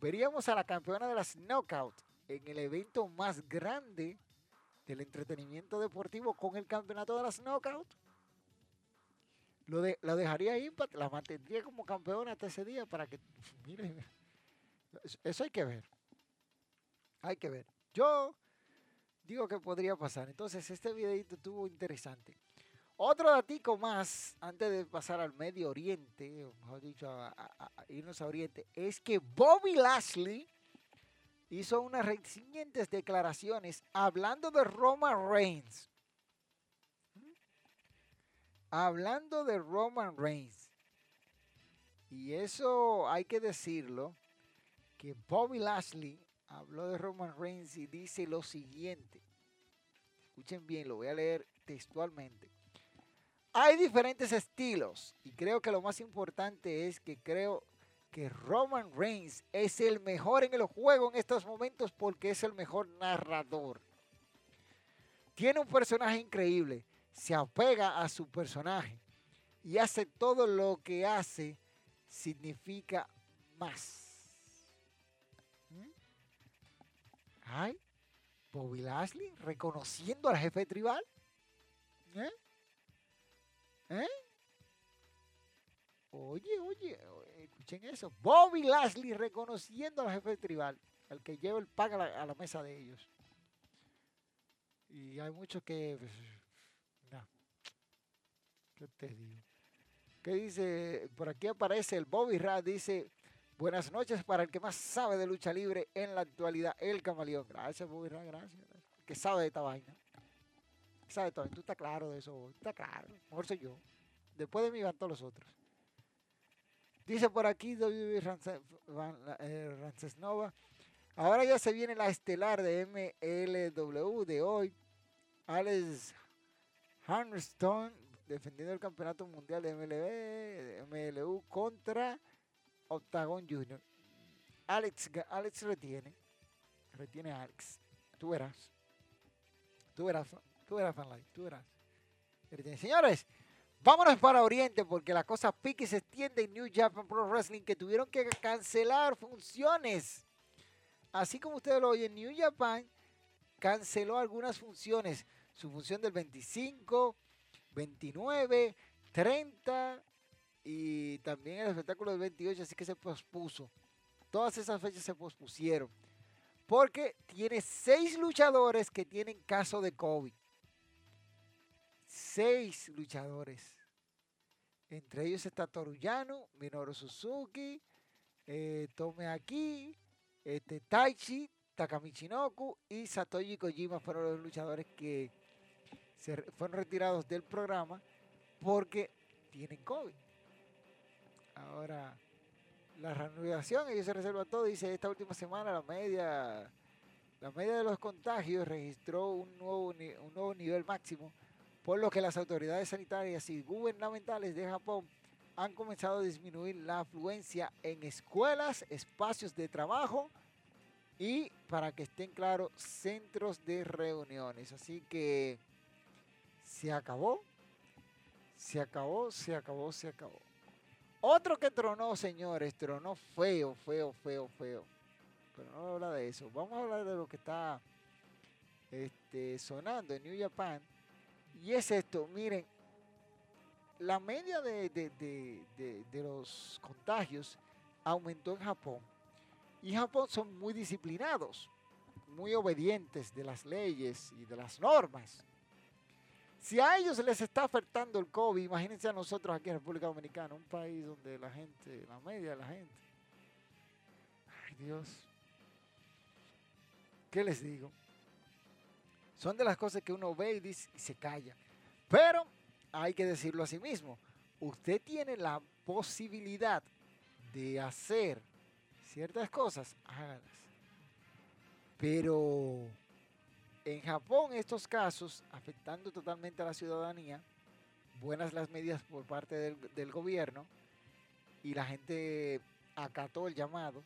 Veríamos a la campeona de las Knockout en el evento más grande del entretenimiento deportivo con el campeonato de las Knockout. Lo, de, lo dejaría Impact, la mantendría como campeona hasta ese día para que, miren, eso hay que ver. Hay que ver. Yo digo que podría pasar. Entonces, este videito estuvo interesante. Otro datico más, antes de pasar al Medio Oriente, o mejor dicho, a, irnos a Oriente, es que Bobby Lashley hizo unas recientes declaraciones hablando de Roman Reigns. Hablando de Roman Reigns. Y eso hay que decirlo, que Bobby Lashley habló de Roman Reigns y dice lo siguiente. Escuchen bien, lo voy a leer textualmente. Hay diferentes estilos y creo que lo más importante es que creo que Roman Reigns es el mejor en el juego en estos momentos porque es el mejor narrador. Tiene un personaje increíble, se apega a su personaje y hace todo lo que hace significa más. Bobby Lashley reconociendo al jefe tribal. ¿Eh? ¿Eh? Oye, oye, escuchen eso. Bobby Lashley reconociendo al jefe tribal, al que lleva el pan a la, mesa de ellos. Y hay muchos que. Pues, no. ¿Qué te digo? ¿Qué dice? Por aquí aparece el Bobby Rad, dice. Buenas noches para el que más sabe de lucha libre en la actualidad, el camaleón. Gracias, Bobby Rad, gracias. Que sabe de esta vaina. ¿Sabes todo? Tú estás claro de eso. Está claro. Mejor soy yo. Después de mí van todos los otros. Dice por aquí W. Rancesnova. Eh, Ahora ya se viene la estelar de MLW de hoy. Alex Hammerstone defendiendo el campeonato mundial de MLB, MLU contra Octagon Junior. Alex, Alex retiene. Retiene a Alex. Tú verás. Tú verás. Tú eras fanlight, tú eras. Señores, vámonos para Oriente porque la cosa pique se extiende en New Japan Pro Wrestling que tuvieron que cancelar funciones. Así como ustedes lo oyen, New Japan canceló algunas funciones. Su función del 25, 29, 30 y también el espectáculo del 28, así que se pospuso. Todas esas fechas se pospusieron. Porque tiene seis luchadores que tienen caso de COVID seis luchadores. Entre ellos está Torullano, Minoru Suzuki, eh, Tome Aki, este, Taichi, Takamichinoku y Satoshi Kojima fueron los luchadores que fueron retirados del programa porque tienen COVID. Ahora, la reanudación, ellos se reserva todo, dice, esta última semana la media, la media de los contagios registró un nuevo, un nuevo nivel máximo por lo que las autoridades sanitarias y gubernamentales de Japón han comenzado a disminuir la afluencia en escuelas, espacios de trabajo y, para que estén claros, centros de reuniones. Así que se acabó, se acabó, se acabó, se acabó. Otro que tronó, señores, tronó feo, feo, feo, feo. Pero no habla de eso. Vamos a hablar de lo que está este, sonando en New Japan y es esto, miren, la media de, los contagios aumentó en Japón. Y Japón son muy disciplinados, muy obedientes de las leyes y de las normas. Si a ellos les está afectando el COVID, imagínense a nosotros aquí en República Dominicana, un país donde la gente, la media de la gente. Ay Dios. ¿Qué les digo? Son de las cosas que uno ve y, dice, y se calla. Pero hay que decirlo a sí mismo. Usted tiene la posibilidad de hacer ciertas cosas, hágalas. Pero en Japón estos casos, afectando totalmente a la ciudadanía, buenas las medidas por parte del, gobierno y la gente acató el llamado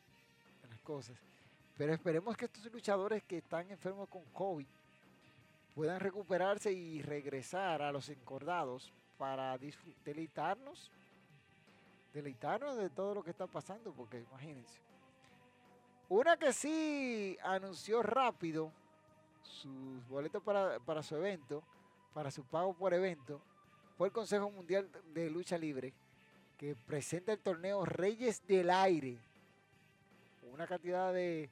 de las cosas. Pero esperemos que estos luchadores que están enfermos con COVID puedan recuperarse y regresar a los encordados para deleitarnos, deleitarnos de todo lo que está pasando, porque imagínense. Una que sí anunció rápido sus boletos para, para su evento, para su pago por evento, fue el Consejo Mundial de Lucha Libre, que presenta el torneo Reyes del Aire. Una cantidad de,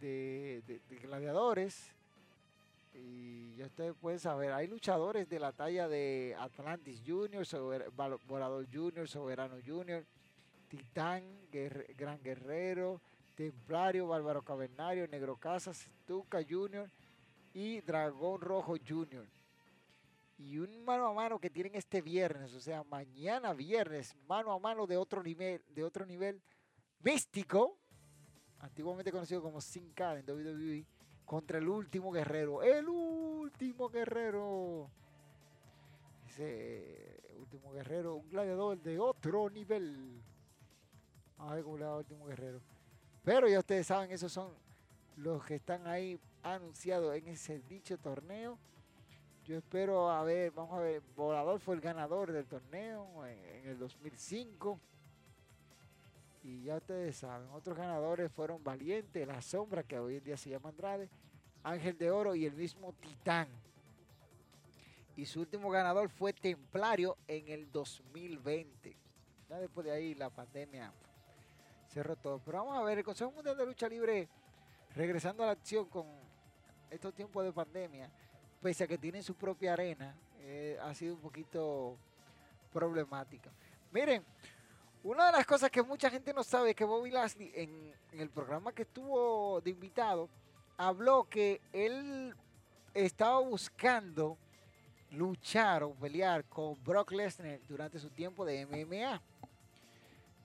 de gladiadores Y ya ustedes pueden saber, hay luchadores de la talla de Atlantis Junior, Volador Junior, Soberano Junior, Titán, Gran Guerrero, Templario, Bárbaro Cavernario, Negro Casas, Tuca Junior y Dragón Rojo Junior. Y un mano a mano que tienen este viernes, o sea, mañana viernes, mano a mano de otro nivel, de otro nivel místico, antiguamente conocido como Sin Cara en WWE, contra el último guerrero. El último guerrero. Ese último guerrero, un gladiador de otro nivel. A ver le va último guerrero. Pero ya ustedes saben, esos son los que están ahí anunciados en ese dicho torneo. Yo espero, a ver, vamos a ver, Volador fue el ganador del torneo en, el 2005. Y ya ustedes saben, otros ganadores fueron Valiente, La Sombra, que hoy en día se llama Andrade, Ángel de Oro y el mismo Titán. Y su último ganador fue Templario en el 2020. Ya después de ahí la pandemia cerró todo. Pero vamos a ver, el Consejo Mundial de Lucha Libre, regresando a la acción con estos tiempos de pandemia, pese a que tienen su propia arena, eh, ha sido un poquito problemática. Miren, una de las cosas que mucha gente no sabe es que Bobby Lashley en, el programa que estuvo de invitado habló que él estaba buscando luchar o pelear con Brock Lesnar durante su tiempo de MMA.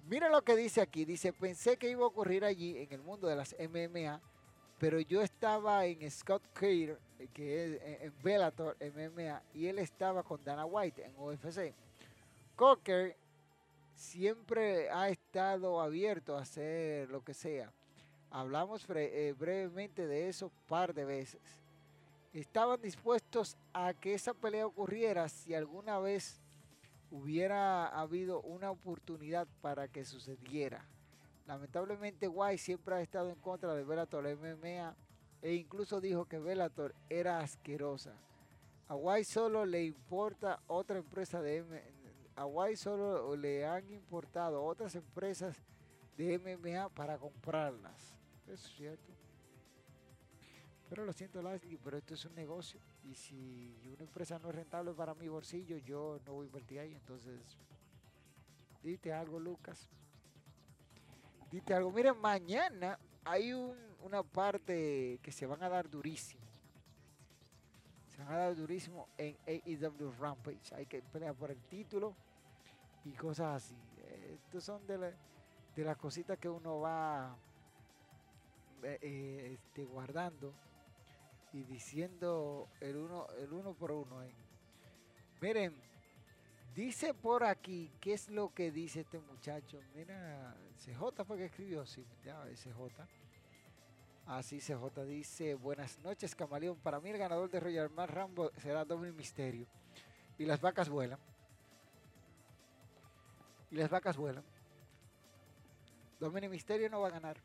Mira lo que dice aquí. Dice, pensé que iba a ocurrir allí en el mundo de las MMA, pero yo estaba en Scott Cater, que es en Bellator MMA, y él estaba con Dana White en UFC. Cocker siempre ha estado abierto a hacer lo que sea. Hablamos eh, brevemente de eso un par de veces. Estaban dispuestos a que esa pelea ocurriera si alguna vez hubiera habido una oportunidad para que sucediera. Lamentablemente White siempre ha estado en contra de Bellator MMA e incluso dijo que Bellator era asquerosa. A White solo le importa otra empresa de a White solo le han importado otras empresas de MMA para comprarlas. Eso es cierto. Pero lo siento, Leslie, pero esto es un negocio. Y si una empresa no es rentable para mi bolsillo, yo no voy a invertir ahí. Entonces, dite algo, Lucas. Dite algo. Miren, mañana hay una parte que se van a dar durísimo. Se van a dar durísimo en AEW Rampage. Hay que pelear por el título y cosas así. Estos son de, las cositas que uno va eh, eh, este, guardando y diciendo el uno, el uno por uno. Eh. Miren, dice por aquí, ¿qué es lo que dice este muchacho? Mira, CJ fue que escribió, sí, ya, CJ. Así CJ dice, buenas noches Camaleón, para mí el ganador de Royal Mar Rambo será Doble Misterio. Y las vacas vuelan. Y las vacas vuelan. Dominic Misterio no va a ganar.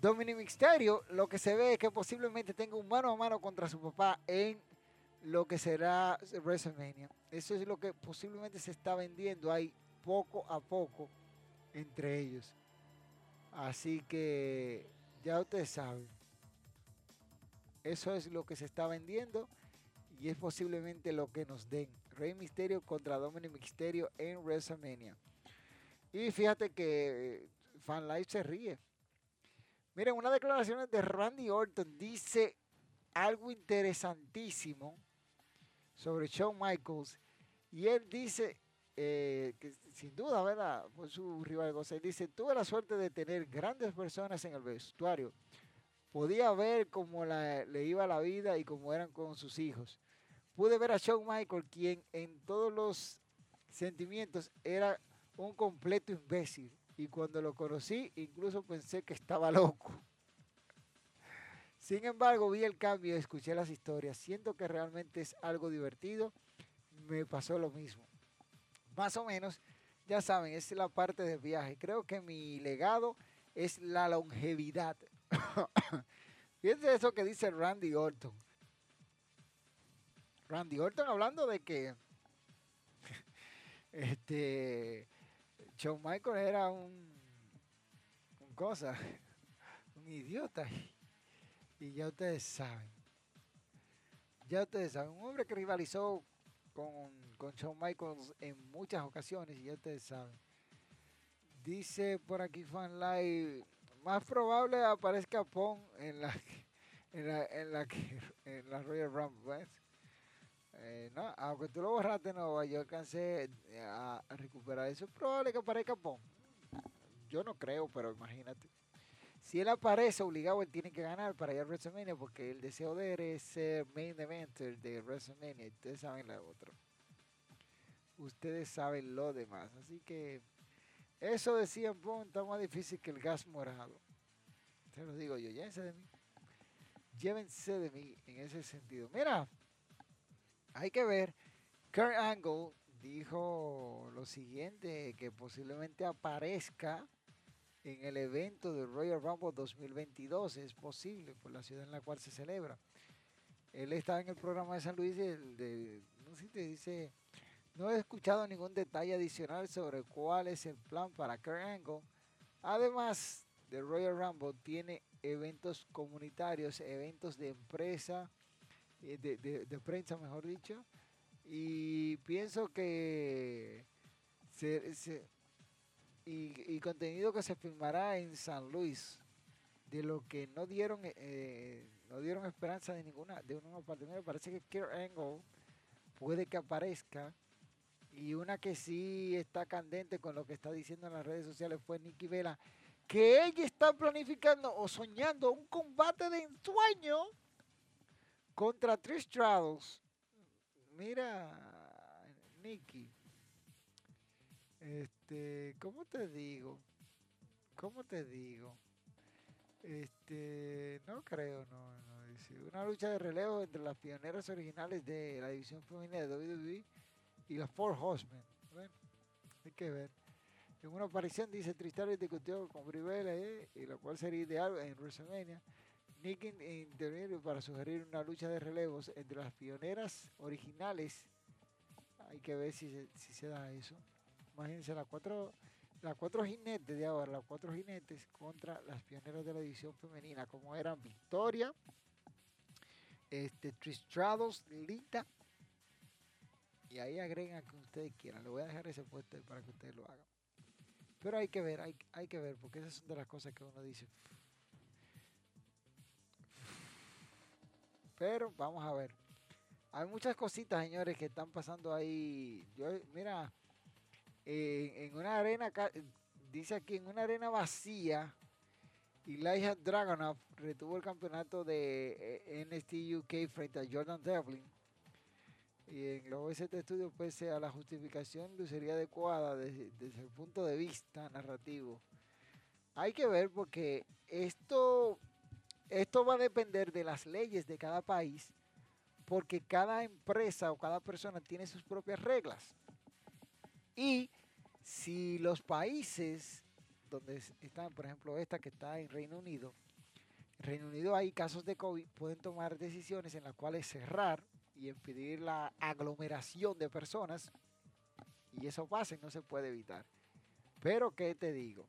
Dominic Mysterio, lo que se ve es que posiblemente tenga un mano a mano contra su papá en lo que será WrestleMania. Eso es lo que posiblemente se está vendiendo ahí poco a poco entre ellos. Así que ya ustedes saben. Eso es lo que se está vendiendo y es posiblemente lo que nos den. Rey Misterio contra Dominic Mysterio en WrestleMania. Y fíjate que Fan Life se ríe Miren, una declaración de Randy Orton dice algo interesantísimo sobre Shawn Michaels. Y él dice, eh, que sin duda, ¿verdad? Por su rival Él dice, tuve la suerte de tener grandes personas en el vestuario. Podía ver cómo le iba la vida y cómo eran con sus hijos. Pude ver a Shawn Michaels, quien en todos los sentimientos era un completo imbécil y cuando lo conocí incluso pensé que estaba loco. Sin embargo, vi el cambio, escuché las historias, siento que realmente es algo divertido, me pasó lo mismo. Más o menos, ya saben, es la parte del viaje. Creo que mi legado es la longevidad. Fíjense eso que dice Randy Orton. Randy Orton hablando de que este Shawn Michael era un, un cosa, un idiota. Y ya ustedes saben. Ya ustedes saben, un hombre que rivalizó con, con Shawn Michaels en muchas ocasiones, y ya ustedes saben. Dice por aquí Fan Live, más probable aparezca Pong en la en la, en la, en la Royal Rumble. Eh, no, aunque tú lo borraste, no, yo alcancé eh, a, recuperar eso. Es probable que aparezca Pong. Yo no creo, pero imagínate. Si él aparece obligado, él tiene que ganar para ir a WrestleMania porque el deseo de él es ser main eventer de WrestleMania. Ustedes saben la otra. Ustedes saben lo demás. Así que eso decía Pong está más difícil que el gas morado. Se lo digo yo, llévense de mí. Llévense de mí en ese sentido. Mira, hay que ver. Kurt Angle dijo lo siguiente, que posiblemente aparezca en el evento del Royal Rumble 2022. Es posible por la ciudad en la cual se celebra. Él estaba en el programa de San Luis de, no sé, te dice, no he escuchado ningún detalle adicional sobre cuál es el plan para Kurt Angle. Además, The Royal Rumble tiene eventos comunitarios, eventos de empresa, eh, de, prensa, mejor dicho, y pienso que y, contenido que se filmará en San Luis, de lo que no dieron eh, no dieron esperanza de ninguna de una parte. Me parece que Kurt Angle puede que aparezca y una que sí está candente con lo que está diciendo en las redes sociales fue Nikki Vela que ella está planificando o soñando un combate de ensueño contra Trish Stratus. Mira, Nikki. Este, ¿cómo te digo? ¿Cómo te digo? Este, no creo, no, no. Una lucha de relevo entre las pioneras originales de la división femenina de WWE y las Four Horsemen. Bueno, hay que ver. En una aparición dice Tristan discutió con Brivela, eh, y lo cual sería ideal en WrestleMania. Nick interviene para sugerir una lucha de relevos entre las pioneras originales. Hay que ver si se, da eso. Imagínense las cuatro, las cuatro jinetes de ahora, las cuatro jinetes contra las pioneras de la división femenina, como eran Victoria, este, Tristrados, Lita. Y ahí agregan que ustedes quieran. Le voy a dejar ese puesto para que ustedes lo hagan. Pero hay que ver, hay, hay que ver, porque esas son de las cosas que uno dice. Pero vamos a ver. Hay muchas cositas, señores, que están pasando ahí. Yo, mira, en una arena, dice aquí, en una arena vacía, Elijah Dragonov retuvo el campeonato de eh, NXT UK frente a Jordan Devlin y en los OST Studios, pese a la justificación, lucería adecuada desde, el punto de vista narrativo. Hay que ver porque esto, esto va a depender de las leyes de cada país, porque cada empresa o cada persona tiene sus propias reglas. Y si los países donde están, por ejemplo, esta que está en Reino Unido, en Reino Unido hay casos de COVID, pueden tomar decisiones en las cuales cerrar y impedir la aglomeración de personas. Y eso pasa y no se puede evitar. Pero, ¿qué te digo?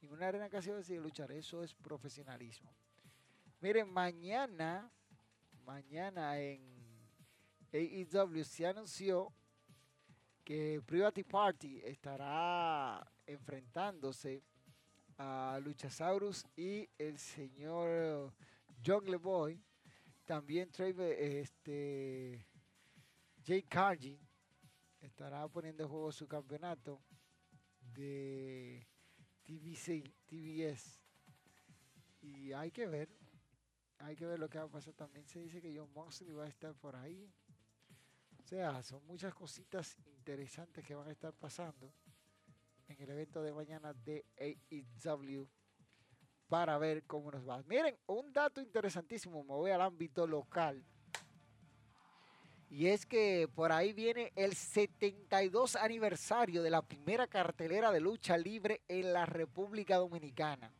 En una arena casi decir luchar, eso es profesionalismo. Miren, mañana, mañana en AEW se anunció que Private Party estará enfrentándose a Luchasaurus y el señor Jungle Boy también este, Jay Cargi estará poniendo en juego su campeonato de TBC, TBS. Y hay que ver, hay que ver lo que va a pasar. También se dice que John Moxley va a estar por ahí. O sea, son muchas cositas interesantes que van a estar pasando en el evento de mañana de AEW para ver cómo nos va. Miren, un dato interesantísimo, me voy al ámbito local. Y es que por ahí viene el 72 aniversario de la primera cartelera de lucha libre en la República Dominicana.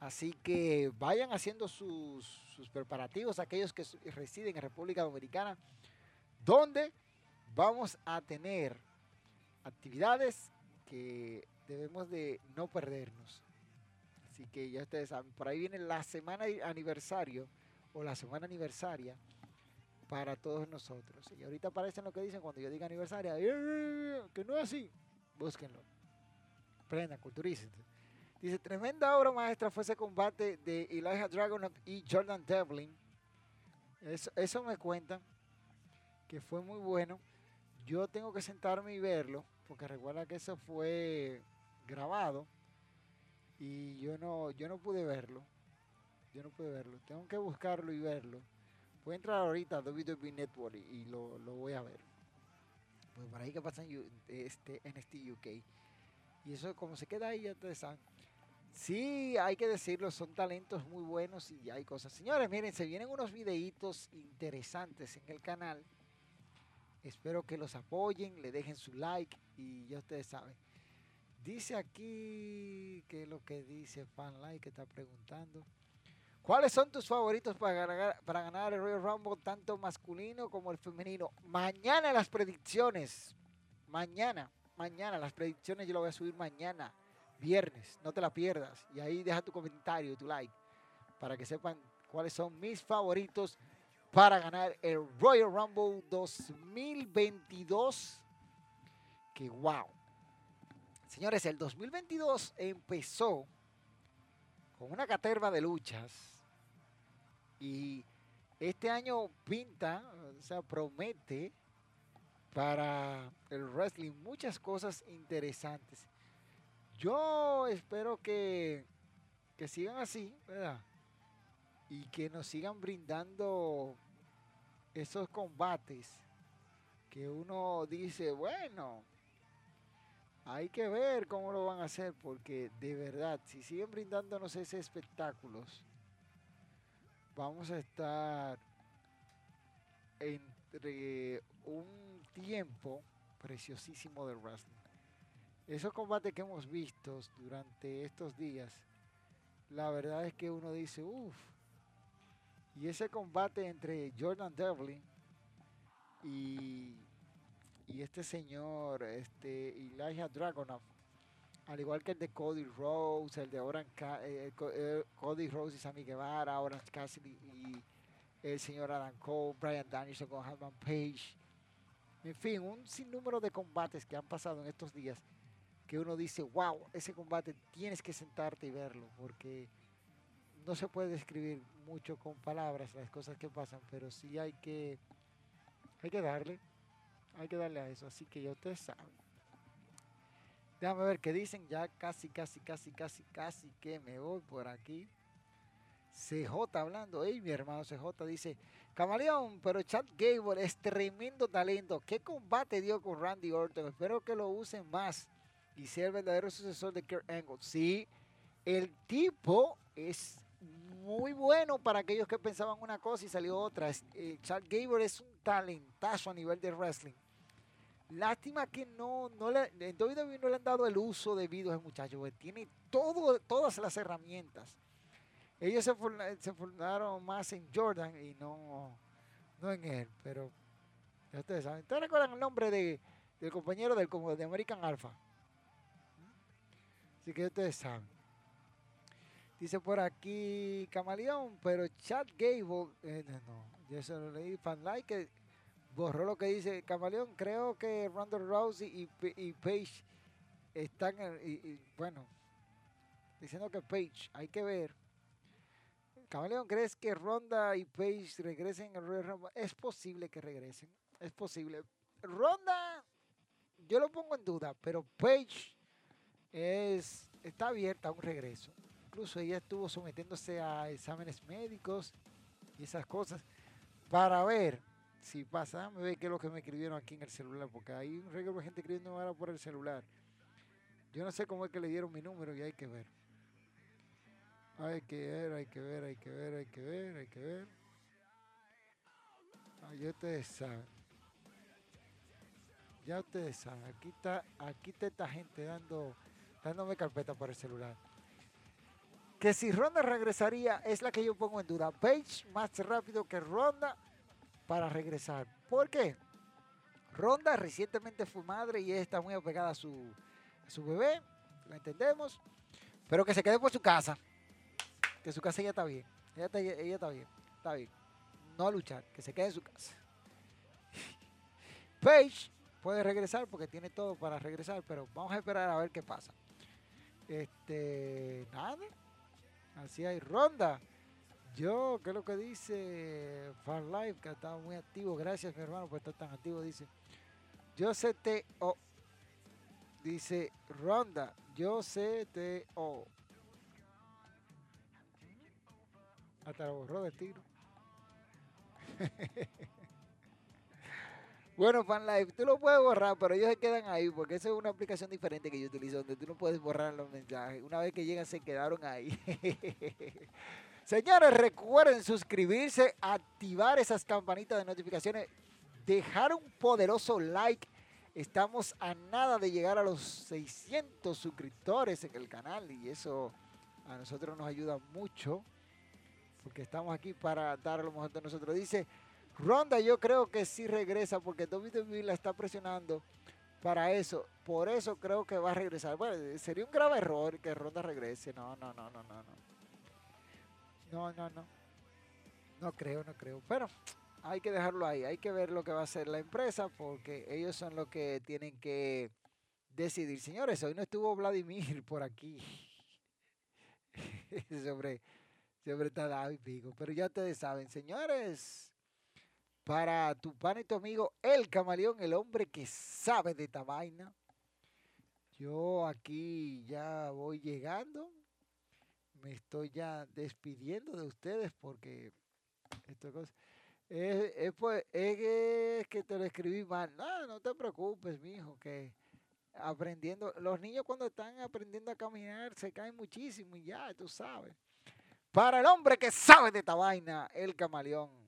Así que vayan haciendo sus, sus preparativos, aquellos que residen en República Dominicana, donde vamos a tener actividades que debemos de no perdernos. Así que ya ustedes saben, por ahí viene la semana aniversario o la semana aniversaria para todos nosotros. Y ahorita aparecen lo que dicen cuando yo diga aniversario, ¡Eh, que no es así, búsquenlo. Prendan, culturícense. Dice, tremenda obra maestra fue ese combate de Elijah Dragunov y Jordan Devlin. Eso, eso me cuentan que fue muy bueno. Yo tengo que sentarme y verlo, porque recuerda que eso fue grabado y yo no, yo no pude verlo. Yo no pude verlo. Tengo que buscarlo y verlo. Voy a entrar ahorita a WWE Network y, lo, voy a ver. Pues por ahí que pasa en, este, este UK. Y eso como se queda ahí, ya ustedes saben. Sí, hay que decirlo, son talentos muy buenos y hay cosas. Señores, miren, se vienen unos videitos interesantes en el canal. Espero que los apoyen, le dejen su like y ya ustedes saben. Dice aquí que lo que dice Fan Like que está preguntando. ¿Cuáles son tus favoritos para ganar, para ganar el Royal Rumble, tanto masculino como el femenino? Mañana las predicciones. Mañana, mañana las predicciones yo lo voy a subir mañana, viernes. No te la pierdas. Y ahí deja tu comentario, tu like, para que sepan cuáles son mis favoritos para ganar el Royal Rumble 2022. Que wow. Señores, el 2022 empezó con una caterva de luchas y este año pinta, o sea, promete para el wrestling muchas cosas interesantes. Yo espero que, que sigan así, ¿verdad? Y que nos sigan brindando esos combates que uno dice, bueno, hay que ver cómo lo van a hacer, porque de verdad, si siguen brindándonos ese espectáculos, vamos a estar entre un tiempo preciosísimo del wrestling. Esos combates que hemos visto durante estos días, la verdad es que uno dice, uff, y ese combate entre Jordan Devlin y, y este señor, este Elijah Dragonov, al igual que el de Cody Rose, el de Orange, eh, eh, Cody Rose y Sammy Guevara, Orange Cassidy y el señor Adam Cole, Brian Danielson con Harman Page. En fin, un sinnúmero de combates que han pasado en estos días que uno dice, wow, ese combate tienes que sentarte y verlo, porque no se puede describir mucho con palabras las cosas que pasan, pero sí hay que, hay que darle, hay que darle a eso. Así que ya ustedes saben. Déjame ver qué dicen. Ya casi, casi, casi, casi, casi que me voy por aquí. CJ hablando. Ey, mi hermano CJ dice, Camaleón, pero Chad Gable es tremendo talento. ¿Qué combate dio con Randy Orton? Espero que lo usen más y sea el verdadero sucesor de Kurt Angle. Sí, el tipo es muy bueno para aquellos que pensaban una cosa y salió otra. Eh, Chad Gable es un talentazo a nivel de wrestling. Lástima que no, no le, en WWE no le han dado el uso debido a ese muchacho, tiene todo, todas las herramientas. Ellos se, se fundaron más en Jordan y no, no en él, pero ustedes saben. ¿Ustedes recuerdan el nombre de, del compañero del, de American Alpha? Que ustedes saben. Dice por aquí Camaleón, pero Chad Gable, eh, no, yo se lo leí, fan like, borró lo que dice Camaleón. Creo que Ronda Rousey y, Paige están, y, bueno, diciendo que Paige, hay que ver. Camaleón, ¿crees que Ronda y Paige regresen al Royal Rumble? Es posible que regresen, es posible. Ronda, yo lo pongo en duda, pero Paige es, está abierta a un regreso. Incluso ella estuvo sometiéndose a exámenes médicos y esas cosas para ver si pasa, me ve qué es lo que me escribieron aquí en el celular, porque hay un regalo de gente escribiendo ahora por el celular. Yo no sé cómo es que le dieron mi número y hay que ver. Hay que ver, hay que ver, hay que ver, hay que ver, hay que ver. ya ustedes saben. Ya ustedes saben. Aquí está, aquí está esta gente dando, dándome carpeta por el celular. Que si Ronda regresaría es la que yo pongo en duda. Page más rápido que Ronda para regresar. ¿Por qué? Ronda recientemente fue madre y está muy apegada a su, su bebé, lo entendemos, pero que se quede por su casa, que su casa ya está bien, ella está, ella está bien, está bien, no a luchar, que se quede en su casa. Page puede regresar porque tiene todo para regresar, pero vamos a esperar a ver qué pasa. Este, nada. Así hay ronda. Yo, ¿qué es lo que dice Fan Life? Que estado muy activo. Gracias, mi hermano, por estar tan activo. Dice, yo sé te o. Dice Ronda, yo sé te o. Hasta lo borró de tiro. bueno, FanLife, tú lo puedes borrar, pero ellos se quedan ahí porque esa es una aplicación diferente que yo utilizo donde tú no puedes borrar los mensajes. Una vez que llegan, se quedaron ahí. Señores, recuerden suscribirse, activar esas campanitas de notificaciones, dejar un poderoso like. Estamos a nada de llegar a los 600 suscriptores en el canal y eso a nosotros nos ayuda mucho porque estamos aquí para dar lo mejor de nosotros. Dice, Ronda yo creo que sí regresa porque WWE la está presionando para eso. Por eso creo que va a regresar. Bueno, sería un grave error que Ronda regrese. No, no, no, no, no, no. No, no, no. No creo, no creo. Pero hay que dejarlo ahí. Hay que ver lo que va a hacer la empresa porque ellos son los que tienen que decidir. Señores, hoy no estuvo Vladimir por aquí. sobre, sobre y pico. Pero ya ustedes saben, señores. Para tu pan y tu amigo, el camaleón, el hombre que sabe de esta vaina. Yo aquí ya voy llegando me estoy ya despidiendo de ustedes porque esto es, es, pues, es, que te lo escribí mal. No, no te preocupes, mi hijo, que aprendiendo, los niños cuando están aprendiendo a caminar se caen muchísimo y ya, tú sabes. Para el hombre que sabe de esta vaina, el camaleón.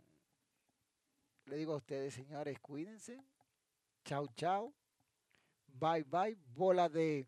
Le digo a ustedes, señores, cuídense. Chao, chao. Bye, bye. Bola de...